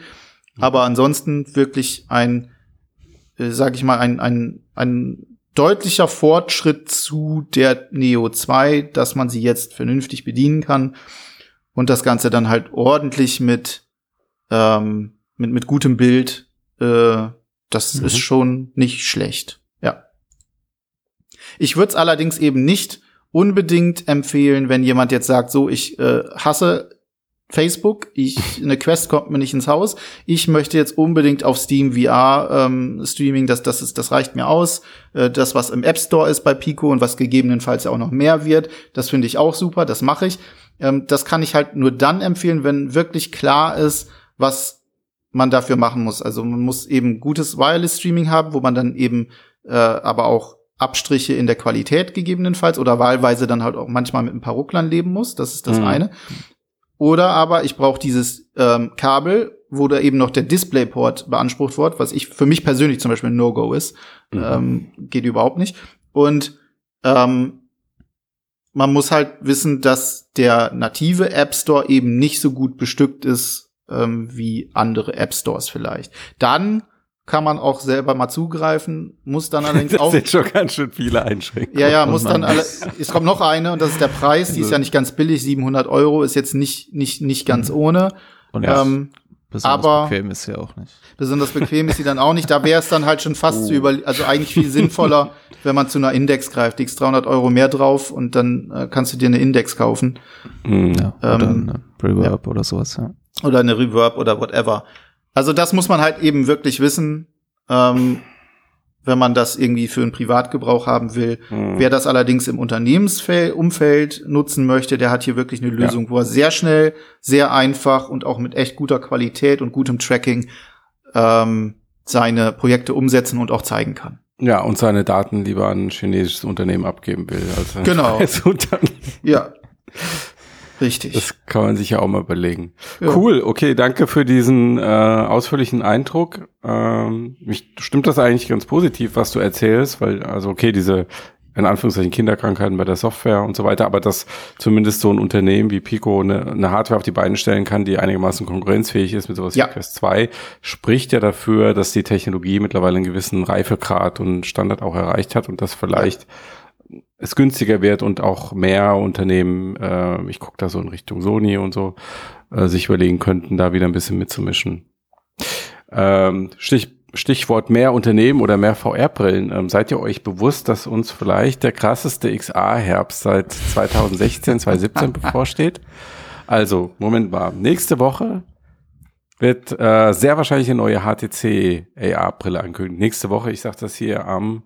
Aber ansonsten wirklich ein, äh, sag ich mal, ein, ein, ein deutlicher Fortschritt zu der Neo 2, dass man sie jetzt vernünftig bedienen kann und das Ganze dann halt ordentlich mit, ähm, mit, mit gutem Bild, äh, das mhm. ist schon nicht schlecht. Ja. Ich würde es allerdings eben nicht unbedingt empfehlen, wenn jemand jetzt sagt, so, ich äh, hasse Facebook, ich, (laughs) eine Quest kommt mir nicht ins Haus. Ich möchte jetzt unbedingt auf Steam VR ähm, Streaming, das, das, ist, das reicht mir aus. Äh, das, was im App Store ist bei Pico und was gegebenenfalls auch noch mehr wird, das finde ich auch super, das mache ich. Ähm, das kann ich halt nur dann empfehlen, wenn wirklich klar ist, was man dafür machen muss. Also man muss eben gutes Wireless Streaming haben, wo man dann eben äh, aber auch Abstriche in der Qualität gegebenenfalls oder wahlweise dann halt auch manchmal mit ein paar Rucklern leben muss. Das ist das mhm. eine. Oder aber ich brauche dieses ähm, Kabel, wo da eben noch der Displayport beansprucht wird, was ich für mich persönlich zum Beispiel ein No-Go ist. Mhm. Ähm, geht überhaupt nicht. Und ähm, man muss halt wissen, dass der native App Store eben nicht so gut bestückt ist ähm, wie andere App Stores vielleicht. Dann kann man auch selber mal zugreifen, muss dann allerdings (laughs) das auch. Das sind schon ganz schön viele Einschränkungen. Ja, ja, muss dann alle, es kommt noch eine und das ist der Preis, die ist ja nicht ganz billig, 700 Euro, ist jetzt nicht, nicht, nicht ganz mhm. ohne. Und ja. ähm, Besonders aber bequem ist sie auch nicht. Besonders bequem ist sie dann auch nicht. Da wäre es dann halt schon fast oh. zu über, also eigentlich viel sinnvoller, wenn man zu einer Index greift. Legst 300 Euro mehr drauf und dann äh, kannst du dir eine Index kaufen. Mhm. Ja, oder ähm, eine Reverb ja. oder sowas, ja. Oder eine Reverb oder whatever. Also das muss man halt eben wirklich wissen. Ähm, wenn man das irgendwie für einen Privatgebrauch haben will. Mhm. Wer das allerdings im Unternehmensumfeld nutzen möchte, der hat hier wirklich eine Lösung, ja. wo er sehr schnell, sehr einfach und auch mit echt guter Qualität und gutem Tracking ähm, seine Projekte umsetzen und auch zeigen kann. Ja, und seine Daten lieber an ein chinesisches Unternehmen abgeben will. Als (laughs) genau. Ja. Richtig. Das kann man sich ja auch mal überlegen. Ja. Cool, okay, danke für diesen äh, ausführlichen Eindruck. Ähm, mich stimmt das eigentlich ganz positiv, was du erzählst, weil, also okay, diese in Anführungszeichen Kinderkrankheiten bei der Software und so weiter, aber dass zumindest so ein Unternehmen wie Pico eine, eine Hardware auf die Beine stellen kann, die einigermaßen konkurrenzfähig ist mit sowas ja. wie Quest 2, spricht ja dafür, dass die Technologie mittlerweile einen gewissen Reifegrad und Standard auch erreicht hat und das vielleicht ja. Es günstiger wird und auch mehr Unternehmen, äh, ich gucke da so in Richtung Sony und so, äh, sich überlegen könnten, da wieder ein bisschen mitzumischen. Ähm, Stich, Stichwort mehr Unternehmen oder mehr VR-Brillen. Ähm, seid ihr euch bewusst, dass uns vielleicht der krasseste XA-Herbst seit 2016, 2017 (laughs) bevorsteht? Also, Moment mal. Nächste Woche wird äh, sehr wahrscheinlich eine neue HTC AR-Brille ankündigen. Nächste Woche, ich sage das hier am,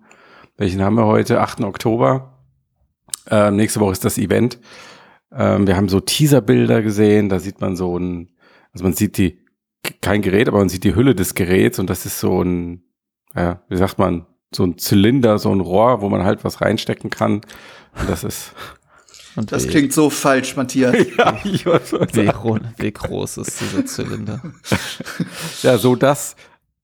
welchen haben wir heute? 8. Oktober. Äh, nächste Woche ist das Event. Ähm, wir haben so Teaser-Bilder gesehen, da sieht man so ein, also man sieht die kein Gerät, aber man sieht die Hülle des Geräts und das ist so ein, ja, wie sagt man, so ein Zylinder, so ein Rohr, wo man halt was reinstecken kann. Und das ist. Und das wie, klingt so falsch, Matthias. (laughs) ja, ich weiß, was wie, wie groß ist dieser Zylinder? (laughs) ja, so dass,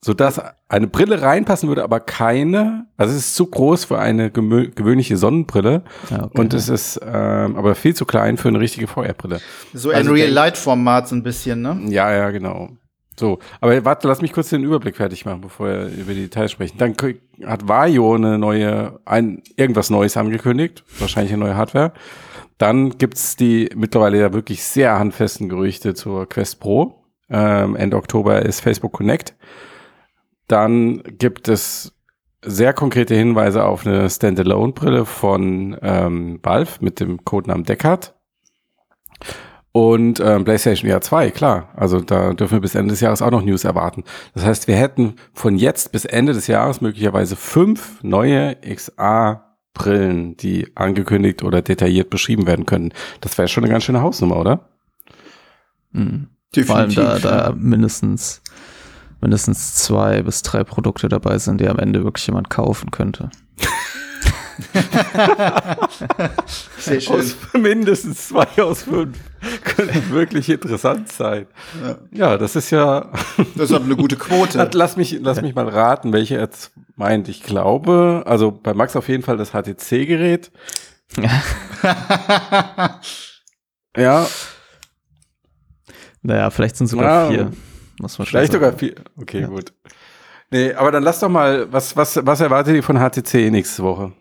so dass eine Brille reinpassen würde, aber keine. Also es ist zu groß für eine gewöhnliche Sonnenbrille ja, okay. und es ist ähm, aber viel zu klein für eine richtige VR-Brille. So also ein Real-Light-Format so ein bisschen, ne? Ja, ja, genau. So, aber warte, lass mich kurz den Überblick fertig machen, bevor wir über die Details sprechen. Dann hat Vario eine neue, ein, irgendwas Neues angekündigt, wahrscheinlich eine neue Hardware. Dann gibt's die mittlerweile ja wirklich sehr handfesten Gerüchte zur Quest Pro. Ähm, Ende Oktober ist Facebook Connect. Dann gibt es sehr konkrete Hinweise auf eine Standalone-Brille von ähm, Valve mit dem Codenamen Deckard. Und ähm, PlayStation VR 2, klar. Also da dürfen wir bis Ende des Jahres auch noch News erwarten. Das heißt, wir hätten von jetzt bis Ende des Jahres möglicherweise fünf neue XA-Brillen, die angekündigt oder detailliert beschrieben werden können. Das wäre schon eine ganz schöne Hausnummer, oder? Mhm. Vor allem da, da mindestens, mindestens zwei bis drei Produkte dabei sind, die am Ende wirklich jemand kaufen könnte. Sehr schön. Aus mindestens zwei aus fünf könnten wirklich interessant sein. Ja. ja, das ist ja. Das ist aber eine gute Quote. lass mich, lass mich mal raten, welche jetzt meint. Ich glaube, also bei Max auf jeden Fall das HTC-Gerät. (laughs) ja. Naja, vielleicht sind sogar ja, vier. Muss man vielleicht sogar vier. Okay, ja. gut. Nee, aber dann lass doch mal, was, was, was erwartet ihr von HTC nächste Woche?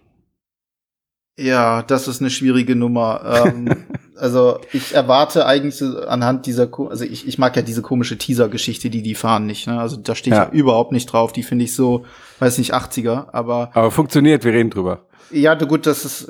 Ja, das ist eine schwierige Nummer. ähm, (laughs) also ich erwarte eigentlich anhand dieser, also ich, ich mag ja diese komische Teaser-Geschichte, die die fahren nicht. Ne? Also da steht ja. ja überhaupt nicht drauf. Die finde ich so, weiß nicht, 80er. Aber aber funktioniert. Wir reden drüber. Ja, gut, das ist.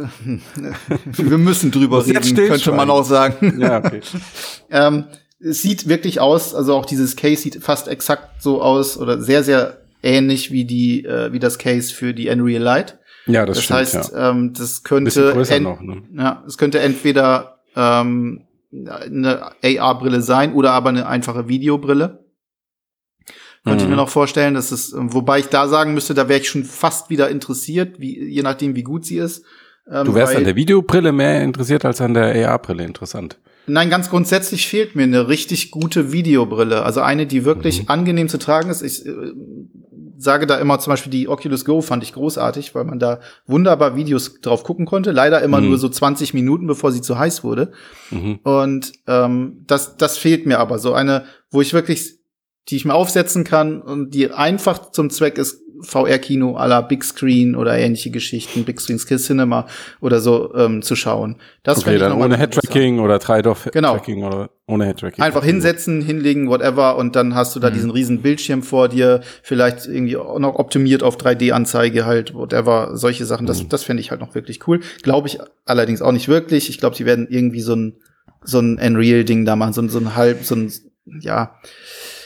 (laughs) wir müssen drüber reden, könnte man auch sagen. Ja, okay. (laughs) ähm, es sieht wirklich aus, also auch dieses Case sieht fast exakt so aus oder sehr, sehr ähnlich wie die, äh, wie das Case für die Unreal Light. Ja, das, das stimmt. Das heißt, ja. ähm, das könnte noch, ne? ja, es könnte entweder ähm, eine AR-Brille sein oder aber eine einfache Videobrille. Könnte mhm. ich mir noch vorstellen, dass es, wobei ich da sagen müsste, da wäre ich schon fast wieder interessiert, wie, je nachdem, wie gut sie ist. Ähm, du wärst an der Videobrille mehr interessiert als an der AR-Brille, interessant. Nein, ganz grundsätzlich fehlt mir eine richtig gute Videobrille. Also eine, die wirklich mhm. angenehm zu tragen ist. Ich äh, sage da immer zum Beispiel die Oculus Go fand ich großartig, weil man da wunderbar Videos drauf gucken konnte. Leider immer mhm. nur so 20 Minuten, bevor sie zu heiß wurde. Mhm. Und ähm, das, das fehlt mir aber. So eine, wo ich wirklich, die ich mir aufsetzen kann und die einfach zum Zweck ist, VR-Kino la Big Screen oder ähnliche Geschichten, Big Screen Skill Cinema oder so ähm, zu schauen. Das okay, dann ohne Head-Tracking oder Trade-off-Tracking genau. oder ohne Head-Tracking. Einfach hinsetzen, hinlegen, whatever und dann hast du da mhm. diesen riesen Bildschirm vor dir, vielleicht irgendwie auch noch optimiert auf 3D-Anzeige halt, whatever, solche Sachen. Das, mhm. das fände ich halt noch wirklich cool. Glaube ich allerdings auch nicht wirklich. Ich glaube, sie werden irgendwie so ein so ein Unreal-Ding da machen, so, so ein halb, so ein, ja,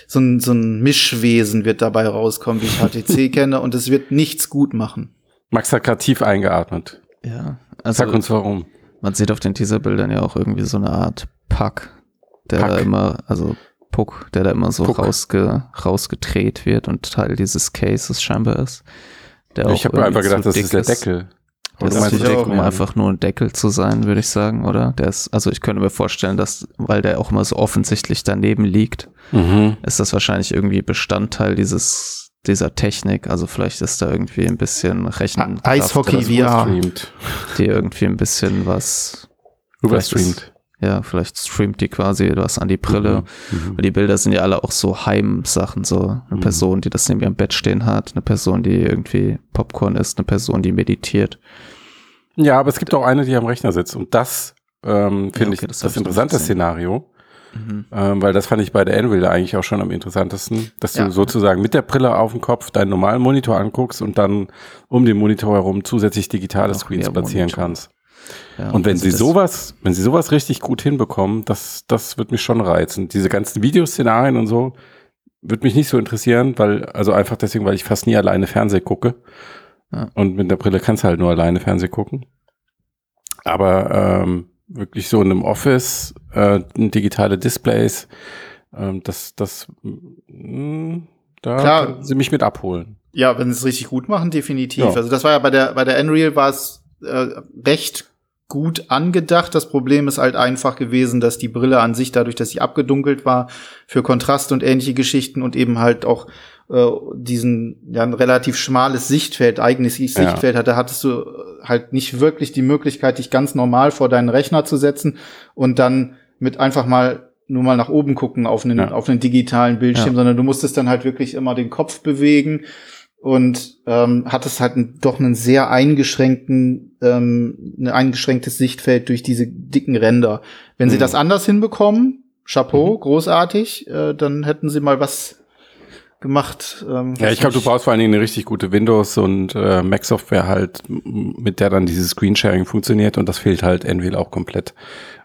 so ein, so ein Mischwesen wird dabei rauskommen, wie ich HTC (laughs) kenne, und es wird nichts gut machen. Max hat gerade tief eingeatmet. Ja, also Sag uns warum. Man sieht auf den Teaserbildern ja auch irgendwie so eine Art Pack, der Pack. da immer, also Puck, der da immer so Puck. rausge, rausgedreht wird und Teil dieses Cases scheinbar ist. Der Ich habe einfach gedacht, das ist dick der Deckel. Der Oder ist dick, auch, um ja. einfach nur ein Deckel zu sein, würde ich sagen, oder? Der ist, also ich könnte mir vorstellen, dass, weil der auch immer so offensichtlich daneben liegt, Mhm. ist das wahrscheinlich irgendwie Bestandteil dieses, dieser Technik. Also vielleicht ist da irgendwie ein bisschen Rechen. Eishockey VR. Die irgendwie ein bisschen was, Überstreamt. Ja, vielleicht streamt die quasi was an die Brille. Mhm. Weil die Bilder sind ja alle auch so Heimsachen, so eine Mhm. Person, die das neben ihrem Bett stehen hat, eine Person, die irgendwie Popcorn isst, eine Person, die meditiert. Ja, aber es gibt auch eine, die am Rechner sitzt. Und das ähm, finde okay, ich das das, interessante. Szenario. Mhm. Ähm, weil das fand ich bei der Unreal eigentlich auch schon am interessantesten, dass du Ja. sozusagen mit der Brille auf dem Kopf deinen normalen Monitor anguckst und dann um den Monitor herum zusätzlich digitale Screens platzieren kannst. Ja, Und wenn also sie sowas, wenn sie sowas richtig gut hinbekommen, das, das wird mich schon reizen. Diese ganzen Videoszenarien und so wird mich nicht so interessieren, weil, also einfach deswegen, weil ich fast nie alleine Fernseh gucke. Ja. Und mit der Brille kannst du halt nur alleine Fernseh gucken. Aber ähm, wirklich so in einem Office, äh, digitale Displays, ähm, das, das, mh, da Klar. können sie mich mit abholen. Ja, wenn sie es richtig gut machen, definitiv. Ja. Also das war ja bei der bei der Unreal war es äh, recht gut angedacht. Das Problem ist halt einfach gewesen, dass die Brille an sich, dadurch, dass sie abgedunkelt war, für Kontrast und ähnliche Geschichten und eben halt auch äh, diesen ja ein relativ schmales Sichtfeld, eigenes Sichtfeld hatte, hattest du äh, halt nicht wirklich die Möglichkeit, dich ganz normal vor deinen Rechner zu setzen und dann mit einfach mal nur mal nach oben gucken auf einen, Ja. auf einen digitalen Bildschirm, Ja. sondern du musstest dann halt wirklich immer den Kopf bewegen und ähm, hattest halt einen, doch einen sehr eingeschränkten, ähm, ein eingeschränktes Sichtfeld durch diese dicken Ränder. Wenn sie Mhm. das anders hinbekommen, Chapeau, großartig, äh, dann hätten sie mal was gemacht. Ähm, Ja, ich glaube, du brauchst vor allen Dingen eine richtig gute Windows und äh, Mac-Software halt, mit der dann dieses Screensharing funktioniert und das fehlt halt Nvidia auch komplett.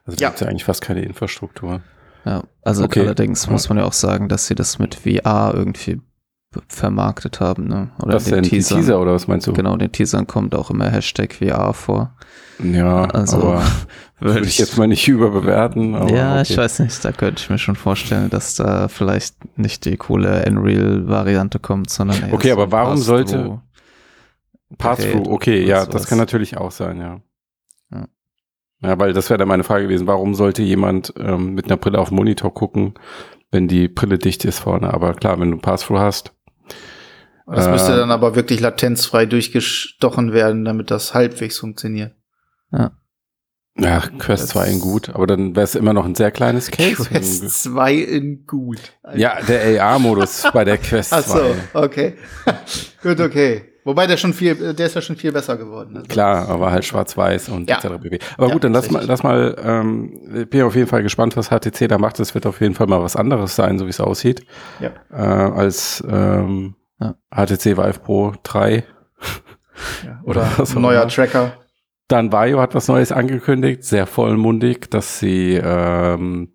Also da Ja. gibt's ja eigentlich fast keine Infrastruktur. Ja, also Okay. allerdings Ja. muss man ja auch sagen, dass sie das mit VR irgendwie vermarktet haben, ne? Oder das den Teasern. Teaser oder was meinst du? Genau, in den Teasern kommt auch immer Hashtag VR vor. Ja, Also aber (laughs) würde ich jetzt mal nicht überbewerten. Ja, okay. ich weiß nicht, da könnte ich mir schon vorstellen, dass da vielleicht nicht die coole Unreal-Variante kommt, sondern eher Okay, aber warum Pass-Through. sollte- Pass-Through, okay, ja, sowas. das kann natürlich auch sein, ja. Ja. Ja, weil das wäre dann meine Frage gewesen, warum sollte jemand ähm, mit einer Brille auf den Monitor gucken, wenn die Brille dicht ist vorne? Aber klar, wenn du Pass-Through hast, Das müsste äh, dann aber wirklich latenzfrei durchgestochen werden, damit das halbwegs funktioniert. ja, Quest Das- 2 in gut, aber dann wäre es immer noch ein sehr kleines Case. (laughs) Quest 2 in gut. Ja, der AR-Modus bei der Quest 2. Ach so, okay. (laughs) Gut, okay. Wobei der schon viel, der ist ja schon viel besser geworden. Also. Klar, aber halt schwarz-weiß und Ja. etc. pp. Aber Ja, gut, dann lass mal, lass mal, ähm, ich bin auf jeden Fall gespannt, was HTC da macht. Es wird auf jeden Fall mal was anderes sein, so wie es aussieht, Ja. äh, als ähm, Ja. HTC Vive Pro 3. Ja. (laughs) Oder Oder neuer. Tracker. Dann Vario hat was Neues angekündigt, sehr vollmundig, dass sie ähm,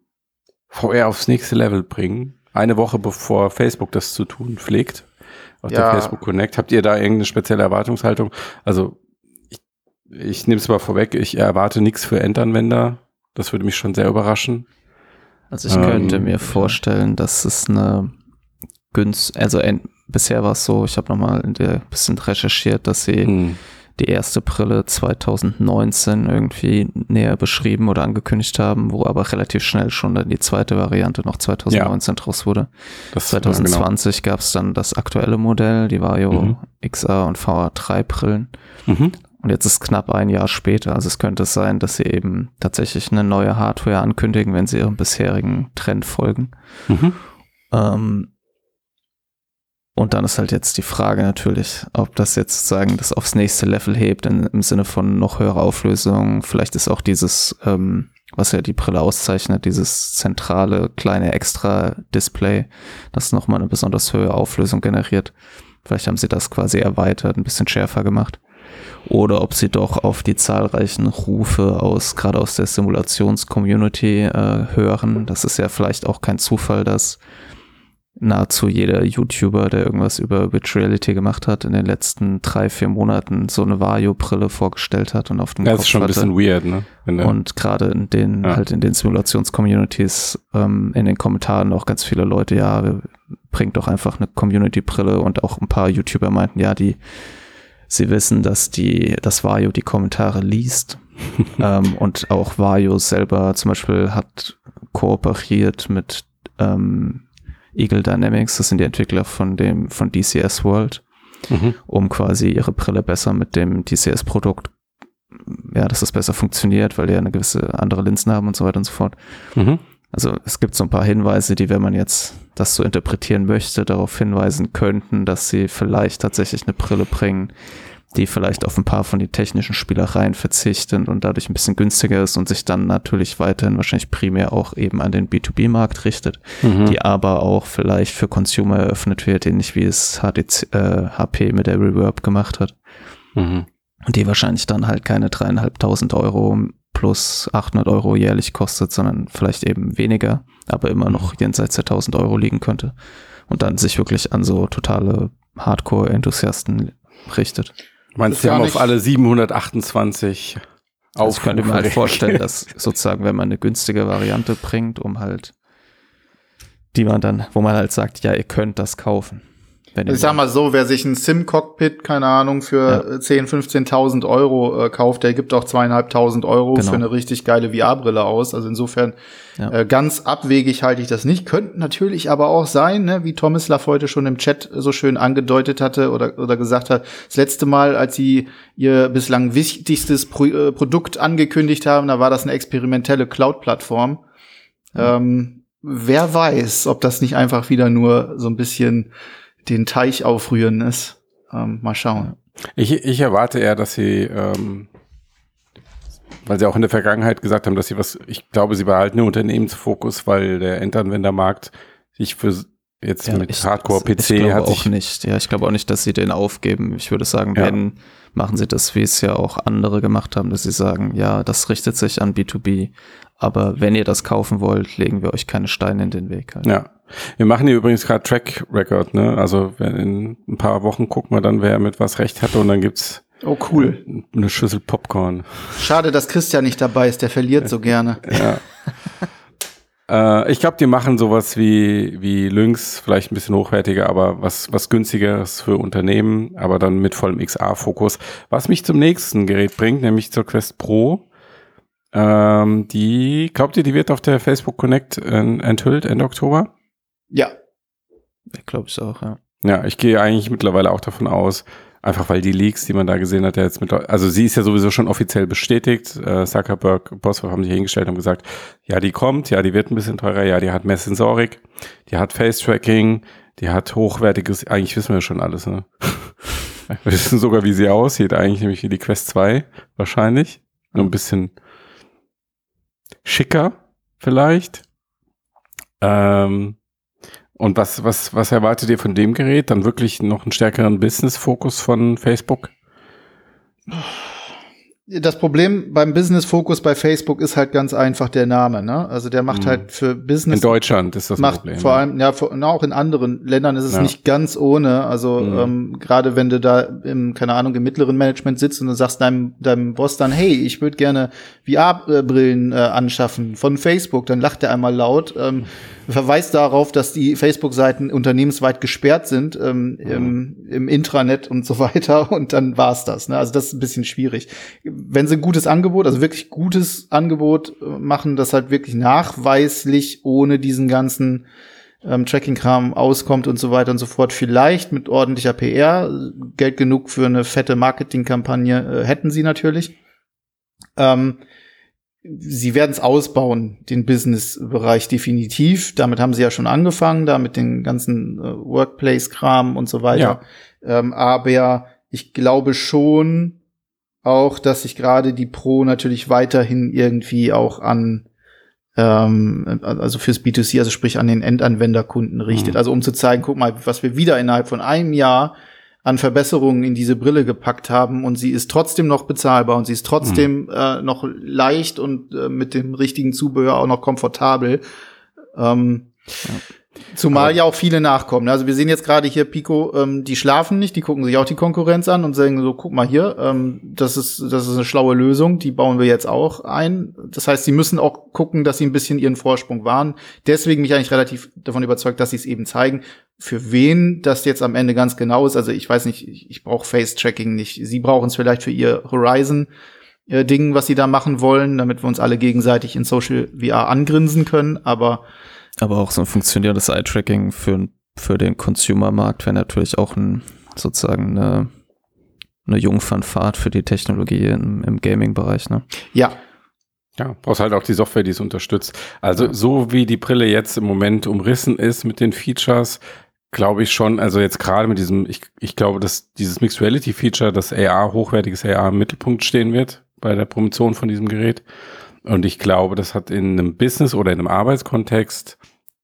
VR aufs nächste Level bringen. Eine Woche bevor Facebook das zu tun pflegt. Auf Ja. der Facebook Connect. Habt ihr da irgendeine spezielle Erwartungshaltung? Also, ich, ich nehme es mal vorweg, ich erwarte nichts für Endanwender. Das würde mich schon sehr überraschen. Also ich Ähm, könnte mir vorstellen, dass es eine günst, also bisher war es so, ich habe nochmal ein bisschen recherchiert, dass sie Hm. die erste Brille 2019 irgendwie näher beschrieben oder angekündigt haben, wo aber relativ schnell schon dann die zweite Variante noch 2019 draus wurde. Das, ja, 2020 gab es dann das aktuelle Modell, die Vario Mhm. XR und VR3 Brillen. Genau. Mhm. Und jetzt ist knapp ein Jahr später. Also es könnte sein, dass sie eben tatsächlich eine neue Hardware ankündigen, wenn sie ihrem bisherigen Trend folgen. Mhm. Ähm, und dann ist halt jetzt die Frage natürlich, ob das jetzt sagen, das aufs nächste Level hebt, in, im Sinne von noch höhere Auflösung. Vielleicht ist auch dieses, ähm, was ja die Brille auszeichnet, dieses zentrale kleine Extra-Display, das nochmal eine besonders höhere Auflösung generiert. Vielleicht haben sie das quasi erweitert, ein bisschen schärfer gemacht. Oder ob sie doch auf die zahlreichen Rufe aus, gerade aus der Simulations-Community äh, hören. Das ist ja vielleicht auch kein Zufall, dass nahezu jeder YouTuber, der irgendwas über Virtual Reality gemacht hat, in den letzten drei, vier Monaten so eine Vario-Brille vorgestellt hat und auf dem ja, Das ist schon ein bisschen weird, ne? und gerade in den, ja. halt in den Simulations-Communities, ähm, in den Kommentaren auch ganz viele Leute, ja, bringt doch einfach eine Community-Brille und auch ein paar YouTuber meinten, ja, die, sie wissen, dass die, dass Vario die Kommentare liest. (laughs) ähm, und auch Vario selber zum Beispiel hat kooperiert mit ähm, Eagle Dynamics, das sind die Entwickler von dem, von DCS World, mhm. um quasi ihre Brille besser mit dem DCS-Produkt, ja, dass das besser funktioniert, weil die ja eine gewisse andere Linsen haben und so weiter und so fort. Mhm. Also es gibt so ein paar Hinweise, die, wenn man jetzt das so interpretieren möchte, darauf hinweisen könnten, dass sie vielleicht tatsächlich eine Brille bringen, die vielleicht auf ein paar von den technischen Spielereien verzichten und dadurch ein bisschen günstiger ist und sich dann natürlich weiterhin wahrscheinlich primär auch eben an den B2B-Markt richtet, mhm. die aber auch vielleicht für Consumer eröffnet wird, ähnlich wie es HDC, äh, HP mit der Reverb gemacht hat. Mhm. Und die wahrscheinlich dann halt keine dreieinhalbtausend Euro plus 800 Euro jährlich kostet, sondern vielleicht eben weniger, aber immer noch jenseits der 1000 Euro liegen könnte und dann sich wirklich an so totale Hardcore-Enthusiasten richtet. Meinst du, haben auf alle 728 auf. Ich könnte mir halt vorstellen, dass sozusagen, wenn man eine günstige Variante bringt, um halt, die man dann, wo man halt sagt, ja, ihr könnt das kaufen. Ich sag mal so, wer sich ein Sim-Cockpit, keine Ahnung, für ja. 10, 15.000 Euro äh, kauft, der gibt auch zweieinhalbtausend Euro genau. für eine richtig geile VR-Brille aus. Also insofern ja. Äh, ganz abwegig halte ich das nicht. Könnte natürlich aber auch sein, ne, wie Tomislav heute schon im Chat so schön angedeutet hatte oder, oder gesagt hat, das letzte Mal, als sie ihr bislang wichtigstes Pro äh, Produkt angekündigt haben, da war das eine experimentelle Cloud-Plattform. Ja. Ähm, wer weiß, ob das nicht einfach wieder nur so ein bisschen den Teich aufrühren ist. Ähm, mal schauen. Ich, ich erwarte eher, dass sie ähm, weil sie auch in der Vergangenheit gesagt haben, dass sie was, ich glaube, sie behalten den Unternehmensfokus, weil der Endanwendermarkt sich für jetzt ja, mit Hardcore-PC hat. Ich glaube auch nicht. Ja, ich glaube auch nicht, dass sie den aufgeben. Ich würde sagen, ja. wenn, machen sie das, wie es ja auch andere gemacht haben, dass sie sagen, ja, das richtet sich an B2B. Aber wenn ihr das kaufen wollt, legen wir euch keine Steine in den Weg. Halt. Ja. Wir machen hier übrigens gerade Track Record, ne? Also in ein paar Wochen gucken wir dann, wer mit was recht hatte und dann gibt's Oh, cool. Eine Schüssel Popcorn. Schade, dass Christian nicht dabei ist, der verliert so gerne. Ja. äh, ich glaube, die machen sowas wie, wie Lynx, vielleicht ein bisschen hochwertiger, aber was, was günstigeres für Unternehmen, aber dann mit vollem XA-Fokus. Was mich zum nächsten Gerät bringt, nämlich zur Quest Pro. Ähm, die, glaubt ihr, die wird auf der Facebook Connect äh, enthüllt Ende Oktober? Ja. Ich glaube es auch, ja. Ja, ich gehe eigentlich mittlerweile auch davon aus, Einfach weil die Leaks, die man da gesehen hat, ja jetzt mit, also sie ist ja sowieso schon offiziell bestätigt. Äh, Zuckerberg, Boswell haben sich hingestellt und gesagt, ja, die kommt, ja, die wird ein bisschen teurer, ja, die hat mehr Sensorik, die hat Face-Tracking, die hat hochwertiges, eigentlich wissen wir schon alles, ne? (laughs) wir wissen sogar, wie sie aussieht, eigentlich nämlich wie die Quest 2, wahrscheinlich. Nur ein bisschen schicker, vielleicht. Ähm, und was, was, was erwartet ihr von dem Gerät? Dann wirklich noch einen stärkeren Business-Fokus von Facebook? das Problem beim Business Focus bei Facebook ist halt ganz einfach der Name, ne? Also der macht mhm. halt für Business. In Deutschland ist das macht Problem. Vor allem, ja, vor, auch in anderen Ländern ist es ja. nicht ganz ohne. Also mhm. ähm, gerade wenn du da im, keine Ahnung, im mittleren Management sitzt und du sagst deinem, deinem Boss dann, hey, ich würde gerne VR-Brillen äh, anschaffen von Facebook, dann lacht er einmal laut. Ähm, verweist darauf, dass die Facebook-Seiten unternehmensweit gesperrt sind ähm, mhm. im, im Intranet und so weiter (laughs) und dann war's das. Ne? Also das ist ein bisschen schwierig. Wenn sie ein gutes Angebot, also wirklich gutes Angebot äh, machen, das halt wirklich nachweislich ohne diesen ganzen ähm, Tracking-Kram auskommt und so weiter und so fort, vielleicht mit ordentlicher PR, Geld genug für eine fette Marketingkampagne äh, hätten sie natürlich. Ähm, sie werden es ausbauen, den Business-Bereich definitiv. Damit haben sie ja schon angefangen, da mit den ganzen äh, Workplace-Kram und so weiter. Ja. Ähm, aber ich glaube schon auch, dass sich gerade die Pro natürlich weiterhin irgendwie auch an ähm, also fürs B2C, also sprich an den Endanwenderkunden richtet. Mhm. Also um zu zeigen, guck mal, was wir wieder innerhalb von einem Jahr an Verbesserungen in diese Brille gepackt haben und sie ist trotzdem noch bezahlbar und sie ist trotzdem mhm. äh, noch leicht und äh, mit dem richtigen Zubehör auch noch komfortabel. Ähm, ja. Zumal Aber ja auch viele nachkommen. Also wir sehen jetzt gerade hier Pico, ähm, die schlafen nicht, die gucken sich auch die Konkurrenz an und sagen so, guck mal hier, ähm, das ist das ist eine schlaue Lösung, die bauen wir jetzt auch ein. Das heißt, sie müssen auch gucken, dass sie ein bisschen ihren Vorsprung wahren. Deswegen bin ich eigentlich relativ davon überzeugt, dass sie es eben zeigen. Für wen das jetzt am Ende ganz genau ist, also ich weiß nicht, ich, ich brauche Face-Tracking nicht. Sie brauchen es vielleicht für ihr Horizon. Äh, Ding, was sie da machen wollen, damit wir uns alle gegenseitig in Social VR angrinsen können, aber aber auch so ein funktionierendes Eye-Tracking für, für den Consumer-Markt wäre natürlich auch ein, sozusagen eine, eine Jungfernfahrt für die Technologie im, im Gaming-Bereich. Ne? Ja. Ja, brauchst halt auch die Software, die es unterstützt. Also ja. so wie die Brille jetzt im Moment umrissen ist mit den Features, glaube ich schon, also jetzt gerade mit diesem, ich, ich glaube, dass dieses Mixed Reality Feature, das AR, hochwertiges AR im Mittelpunkt stehen wird bei der Promotion von diesem Gerät. Und ich glaube, das hat in einem Business oder in einem Arbeitskontext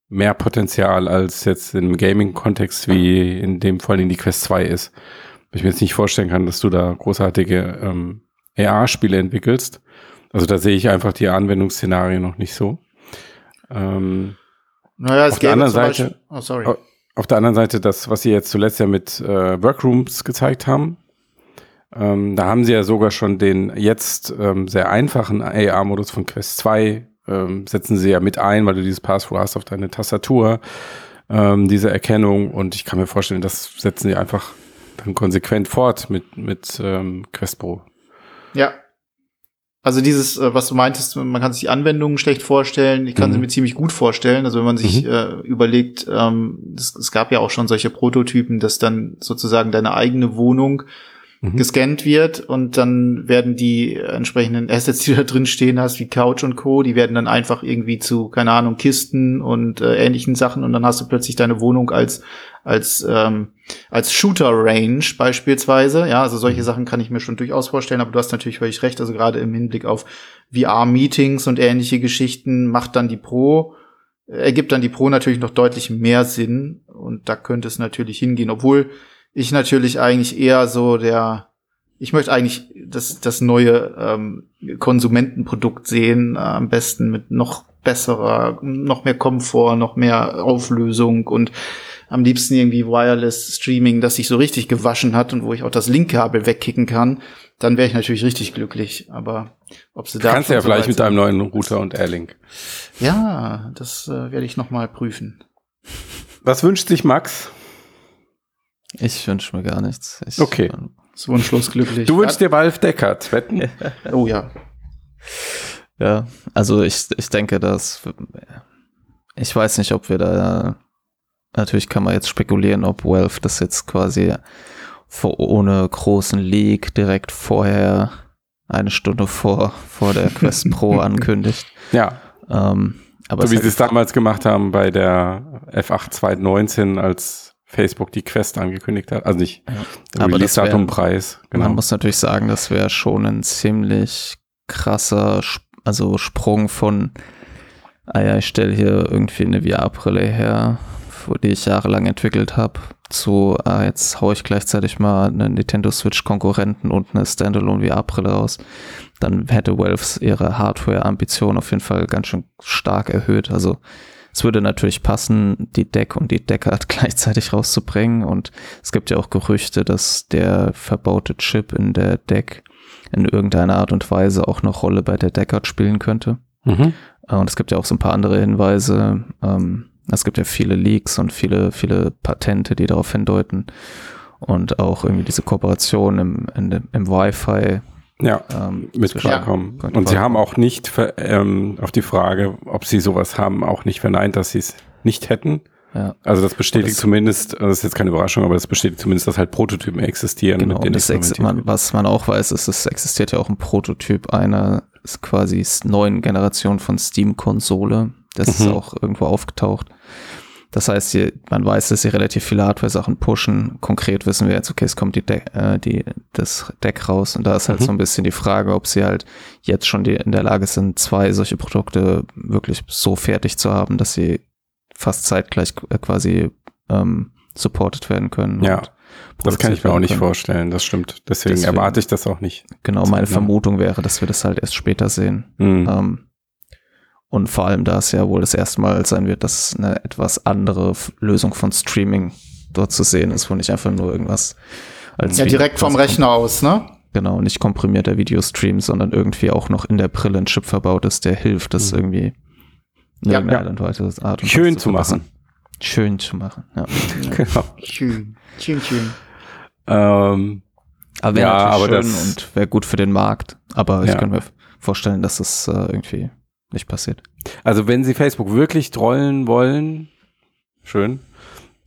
mehr Potenzial als jetzt im Gaming-Kontext, wie in dem Fall in die Quest 2 ist. Ich mir jetzt nicht vorstellen kann, dass du da großartige ähm, AR-Spiele entwickelst. Also da sehe ich einfach die Anwendungsszenarien noch nicht so. Ähm, naja, es auf der anderen Seite, Beispiel, oh, sorry. Auf der anderen Seite, das, was sie jetzt zuletzt ja mit äh, Workrooms gezeigt haben, ähm, da haben sie ja sogar schon den jetzt ähm, sehr einfachen AR-Modus von Quest 2 ähm, setzen sie ja mit ein, weil du dieses Passwort hast auf deine Tastatur, ähm, diese Erkennung. Und ich kann mir vorstellen, das setzen sie einfach dann konsequent fort mit, mit ähm, Quest Pro. Ja. Also dieses, äh, was du meintest, man kann sich die Anwendungen schlecht vorstellen. Ich kann mhm. sie mir ziemlich gut vorstellen. Also wenn man sich mhm. äh, überlegt, ähm, es, es gab ja auch schon solche Prototypen, dass dann sozusagen deine eigene Wohnung mhm. gescannt wird und dann werden die entsprechenden Assets, die da drin stehen hast, wie Couch und Co., die werden dann einfach irgendwie zu, keine Ahnung, Kisten und äh, ähnlichen Sachen und dann hast du plötzlich deine Wohnung als als ähm, als Shooter Range beispielsweise. Ja, also solche mhm. Sachen kann ich mir schon durchaus vorstellen, aber du hast natürlich völlig recht. Also gerade im Hinblick auf VR-Meetings und ähnliche Geschichten macht dann die Pro ergibt dann die Pro natürlich noch deutlich mehr Sinn und da könnte es natürlich hingehen, obwohl ich natürlich eigentlich eher so der, ich möchte eigentlich das, das neue ähm, Konsumentenprodukt sehen, äh, am besten mit noch besserer, noch mehr Komfort, noch mehr Auflösung und am liebsten irgendwie Wireless Streaming, das sich so richtig gewaschen hat und wo ich auch das Linkkabel wegkicken kann, dann wäre ich natürlich richtig glücklich. Aber ob sie da. Kannst ja so vielleicht mit deinem neuen Router und Airlink. Ja, das äh, werde ich noch mal prüfen. Was wünscht sich Max? Ich wünsche mir gar nichts. Ich, okay. So wunschlos glücklich. Du wünschst dir Valve Deckard, wetten? (laughs) oh ja. Ja, also ich, ich denke, dass ich weiß nicht, ob wir da natürlich kann man jetzt spekulieren, ob Valve das jetzt quasi vor, ohne großen Leak direkt vorher eine Stunde vor, vor der Quest (laughs) Pro ankündigt. Ja. Ähm, aber so wie sie es damals gemacht haben bei der F8 2019, als Facebook die Quest angekündigt hat. Also nicht ja. aber das datum Preis. Genau. Man muss natürlich sagen, das wäre schon ein ziemlich krasser, also Sprung von, ah ja, ich stelle hier irgendwie eine VR-Brille her, die ich jahrelang entwickelt habe, zu, ah, jetzt haue ich gleichzeitig mal einen Nintendo Switch-Konkurrenten und eine Standalone VR-Brille raus. Dann hätte Valve ihre Hardware-Ambition auf jeden Fall ganz schön stark erhöht. Also es würde natürlich passen, die Deck und die Deckard (laughs) gleichzeitig rauszubringen. Und es gibt ja auch Gerüchte, dass der verbaute Chip in der Deck in irgendeiner Art und Weise auch eine Rolle bei der Deckard spielen könnte. Mhm. Äh, und es gibt ja auch so ein paar andere Hinweise. Ähm, es gibt ja viele Leaks und viele, viele Patente, die darauf hindeuten. Und auch irgendwie diese Kooperation im, im, im Wi-Fi ja, ähm, mit klarkommen. Ja. Und sie haben auch nicht ähm, auf die Frage, ob sie sowas haben, auch nicht verneint, dass sie es nicht hätten. Ja. Also das bestätigt das, zumindest, also das ist jetzt keine Überraschung, aber das bestätigt zumindest, dass halt Prototypen existieren. Genau, mit denen man, was man auch weiß, ist, es existiert ja auch ein Prototyp einer quasi neuen Generation von Steam-Konsole. Das mhm. ist auch irgendwo aufgetaucht. Das heißt, sie, man weiß, dass sie relativ viele Hardware-Sachen pushen. Konkret wissen wir jetzt, okay, es kommt die, De äh, die das Deck raus und da ist halt mhm. so ein bisschen die Frage, ob sie halt jetzt schon die, in der Lage sind, zwei solche Produkte wirklich so fertig zu haben, dass sie fast zeitgleich äh, quasi ähm, supported werden können. Ja. Das kann ich mir auch nicht können. vorstellen, das stimmt. Deswegen, Deswegen, erwarte ich das auch nicht. Genau, meine Vermutung wäre, dass wir das halt erst später sehen. Mhm. Ähm, Und vor allem, da es ja wohl das erste Mal sein wird, dass eine etwas andere Lösung von Streaming dort zu sehen ist, wo nicht einfach nur irgendwas als Ja, direkt vom Rechner aus, ne? Genau, nicht komprimierter Videostream, sondern irgendwie auch noch in der Brille ein Chip verbaut ist, der hilft, das mhm. irgendwie in ja, ja. Art und Schön zu, machen. Schön zu machen, ja. (laughs) genau. Schön, schön, schön. Ähm, aber wäre ja, aber schön und wäre gut für den Markt. Aber ich kann mir vorstellen, dass es äh, irgendwie nicht passiert. Also wenn sie Facebook wirklich trollen wollen, schön,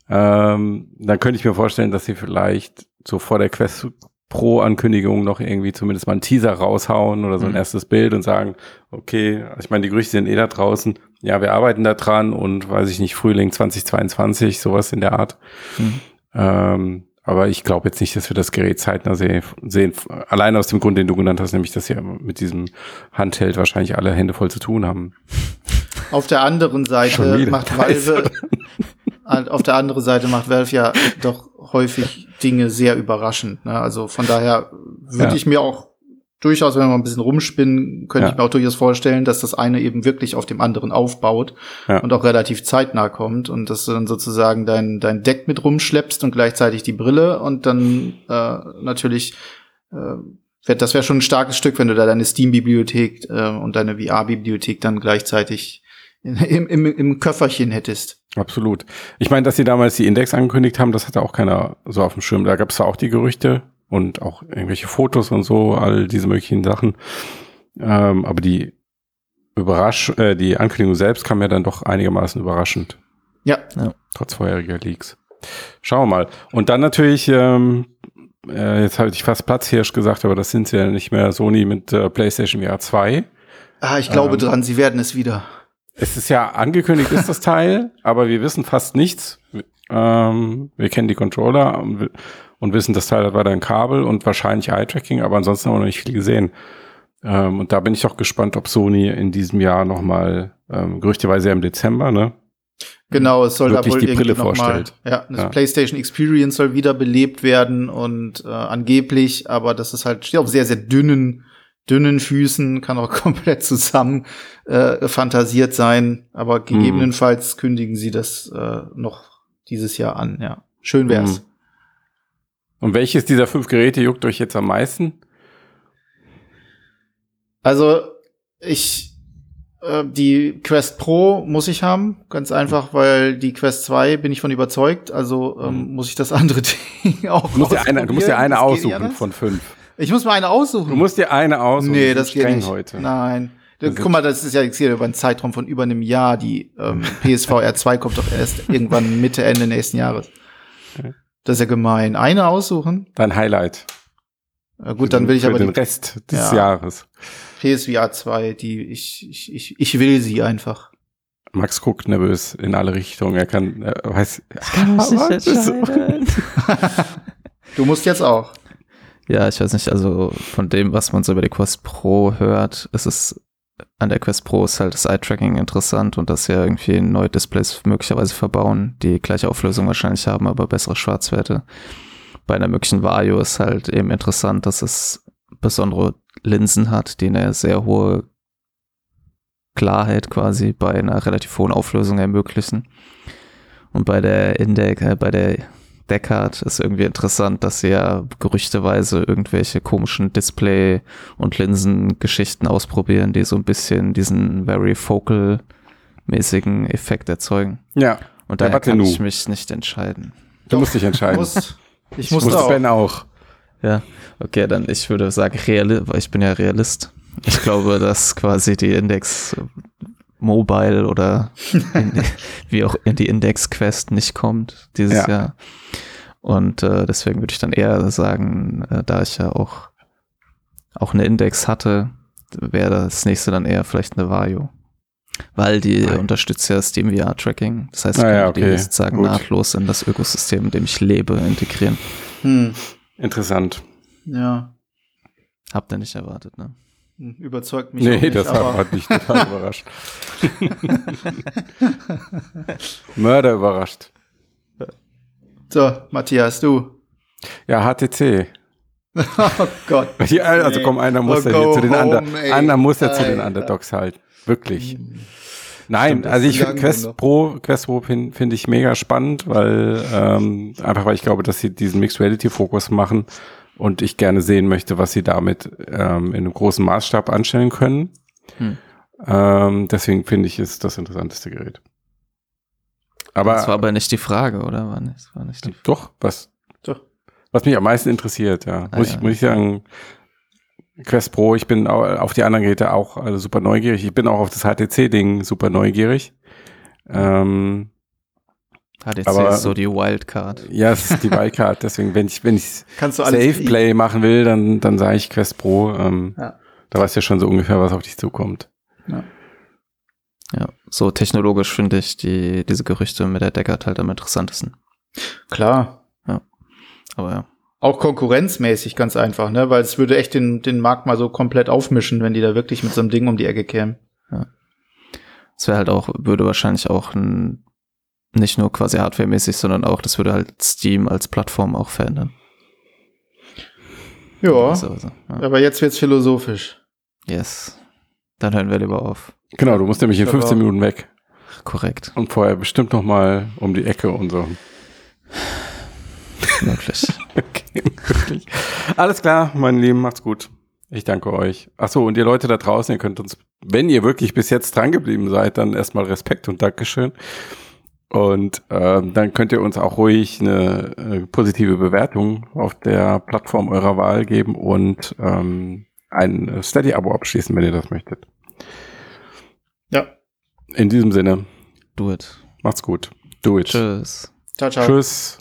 ähm, dann könnte ich mir vorstellen, dass sie vielleicht so vor der Quest Pro-Ankündigung noch irgendwie zumindest mal einen Teaser raushauen oder so ein mhm. erstes Bild und sagen, okay, ich meine, die Gerüchte sind eh da draußen, ja, wir arbeiten da dran und weiß ich nicht, Frühling 2022, sowas in der Art. Mhm. Ähm, aber ich glaube jetzt nicht, dass wir das Gerät zeitnah sehen. Allein aus dem Grund, den du genannt hast, nämlich, dass sie mit diesem Handheld wahrscheinlich alle Hände voll zu tun haben. Auf der anderen Seite macht Valve, auf der anderen Seite macht Valve ja doch häufig Dinge sehr überraschend. Ne? Also von daher würde ja. ich mir auch durchaus, wenn wir mal ein bisschen rumspinnen, könnte ja. ich mir auch durchaus vorstellen, dass das eine eben wirklich auf dem anderen aufbaut ja. und auch relativ zeitnah kommt und dass du dann sozusagen dein, dein Deck mit rumschleppst und gleichzeitig die Brille und dann äh, natürlich äh, das wäre schon ein starkes Stück, wenn du da deine Steam-Bibliothek äh, und deine VR-Bibliothek dann gleichzeitig im, im, im Köfferchen hättest. Absolut. Ich meine, dass sie damals die Index angekündigt haben, das hatte auch keiner so auf dem Schirm. Da gab es auch die Gerüchte, und auch irgendwelche Fotos und so, all diese möglichen Sachen. Ähm, aber die Überrasch äh, die Ankündigung selbst kam ja dann doch einigermaßen überraschend. Ja. ja. Trotz vorheriger Leaks. Schauen wir mal. Und dann natürlich, ähm, äh, jetzt habe ich fast Platzhirsch gesagt, aber das sind sie ja nicht mehr Sony mit äh, PlayStation VR 2. Ah, ich glaube ähm, dran, sie werden es wieder. Es ist ja angekündigt, ist das Teil, (laughs) aber wir wissen fast nichts. Ähm, wir kennen die Controller und wissen, das Teil hat weiter ein Kabel und wahrscheinlich Eye-Tracking, aber ansonsten haben wir noch nicht viel gesehen. Ähm, und da bin ich auch gespannt, ob Sony in diesem Jahr nochmal, ähm, gerüchteweise im Dezember, ne? Genau, es soll da wohl die Brille vorstellt. Mal, ja, das ja. PlayStation Experience soll wieder belebt werden und äh, angeblich, aber das ist halt steht auf sehr sehr dünnen dünnen Füßen, kann auch (laughs) komplett zusammen äh, fantasiert sein, aber gegebenenfalls mm. kündigen sie das äh, noch dieses Jahr an. Ja, schön wär's. Mm. Und welches dieser fünf Geräte juckt euch jetzt am meisten? Also, ich, äh, die Quest Pro muss ich haben, ganz einfach, weil die Quest 2 bin ich von überzeugt, also ähm, mhm. muss ich das andere (laughs) Ding auch du musst dir eine, Du musst dir eine aussuchen von fünf. Ich muss mir eine aussuchen. Du musst dir eine aussuchen. Nee, das geht nicht. heute. Nein. Das Guck mal, das ist ja jetzt hier über einen Zeitraum von über einem Jahr. Die ähm, (laughs) PSVR 2 kommt doch erst irgendwann Mitte, Ende nächsten Jahres. Das ist ja gemein. Eine aussuchen? Dein Highlight. Ja, gut, dann will ich für aber den die, Rest des ja, Jahres. PSVR 2, die ich, ich, ich, ich will sie einfach. Max guckt nervös in alle Richtungen. Er kann, er weiß. Ich kann mich nicht (laughs) entscheiden. (laughs) du musst jetzt auch. Ja, ich weiß nicht, also von dem, was man so über die Quest Pro hört, ist es an der Quest Pro ist halt das Eye-Tracking interessant und dass sie ja irgendwie neue Displays möglicherweise verbauen, die gleiche Auflösung wahrscheinlich haben, aber bessere Schwarzwerte. Bei einer möglichen Vario ist halt eben interessant, dass es besondere Linsen hat, die eine sehr hohe Klarheit quasi bei einer relativ hohen Auflösung ermöglichen. Und bei der Index, äh, bei der Deckard ist irgendwie interessant, dass sie ja gerüchteweise irgendwelche komischen Display- und Linsengeschichten ausprobieren, die so ein bisschen diesen very focal mäßigen Effekt erzeugen. Ja. Und daher kann ich mich nicht entscheiden. Du Doch, musst dich entscheiden. Muss, ich muss, muss auch. Ben auch. Ja, okay, dann ich würde sagen, Reali ich bin ja Realist. Ich glaube, dass quasi die Index Mobile oder (laughs) in, wie auch in die Index Quest nicht kommt dieses ja. Jahr. Und äh, deswegen würde ich dann eher sagen, äh, da ich ja auch, auch eine Index hatte, wäre das nächste dann eher vielleicht eine Vario. Weil die Nein. unterstützt ja Steam VR Tracking. Das heißt, ich ah, kann ja, okay. die sozusagen Gut. nahtlos in das Ökosystem, in dem ich lebe, integrieren. Hm. Interessant. Ja. Habt ihr nicht erwartet, ne? Überzeugt mich. Nee, nicht, das hat mich total überrascht. (laughs) Mörder überrascht. So, Matthias, du. Ja, HTC. (laughs) oh Gott. (laughs) also komm, einer muss ja hier zu den anderen, einer muss ja zu den Underdogs halten. Wirklich. Hm. Nein, Stimmt, also ich finde Quest Pro, Quest Pro finde find ich mega spannend, weil ähm, einfach weil ich glaube, dass sie diesen Mixed Reality Fokus machen und ich gerne sehen möchte, was sie damit ähm, in einem großen Maßstab anstellen können. Hm. Ähm, deswegen finde ich es das interessanteste Gerät. Aber das war aber nicht die Frage, oder? War nicht, war nicht die Doch, was? Doch. Was mich am meisten interessiert, ja. Ah, muss, ja. Ich, muss ich sagen, Quest Pro, ich bin auf die anderen Geräte auch also super neugierig. Ich bin auch auf das HTC-Ding super neugierig. Ähm, HTC aber, ist so die Wildcard. Ja, es ist die Wildcard. Deswegen, wenn ich, wenn ich (laughs) Safe Play machen will, dann, dann sage ich Quest Pro. Ähm, ja. Da weißt du ja schon so ungefähr, was auf dich zukommt. Ja. Ja, so technologisch finde ich die, diese Gerüchte mit der Deckard halt am interessantesten. Klar. Ja. Aber ja. Auch konkurrenzmäßig ganz einfach, ne? Weil es würde echt den, den Markt mal so komplett aufmischen, wenn die da wirklich mit so einem Ding um die Ecke kämen. Ja. Es wäre halt auch, würde wahrscheinlich auch ein, nicht nur quasi hardwaremäßig, sondern auch, das würde halt Steam als Plattform auch verändern. Ja. Also, ja. Aber jetzt wird's philosophisch. Yes. Dann hören wir lieber auf. Genau, du musst nämlich in 15 Minuten weg. Korrekt. Und vorher bestimmt noch mal um die Ecke und so. (laughs) Wirklich. okay, wirklich. Alles klar, meine Lieben, macht's gut. Ich danke euch. Ach so, und ihr Leute da draußen, ihr könnt uns, wenn ihr wirklich bis jetzt drangeblieben seid, dann erstmal Respekt und Dankeschön. Und ähm, dann könnt ihr uns auch ruhig eine äh, positive Bewertung auf der Plattform eurer Wahl geben und ähm, ein Steady-Abo abschließen, wenn ihr das möchtet. Ja. In diesem Sinne. Do it. Macht's gut. Do it. Tschüss. Ciao, ciao. Tschüss.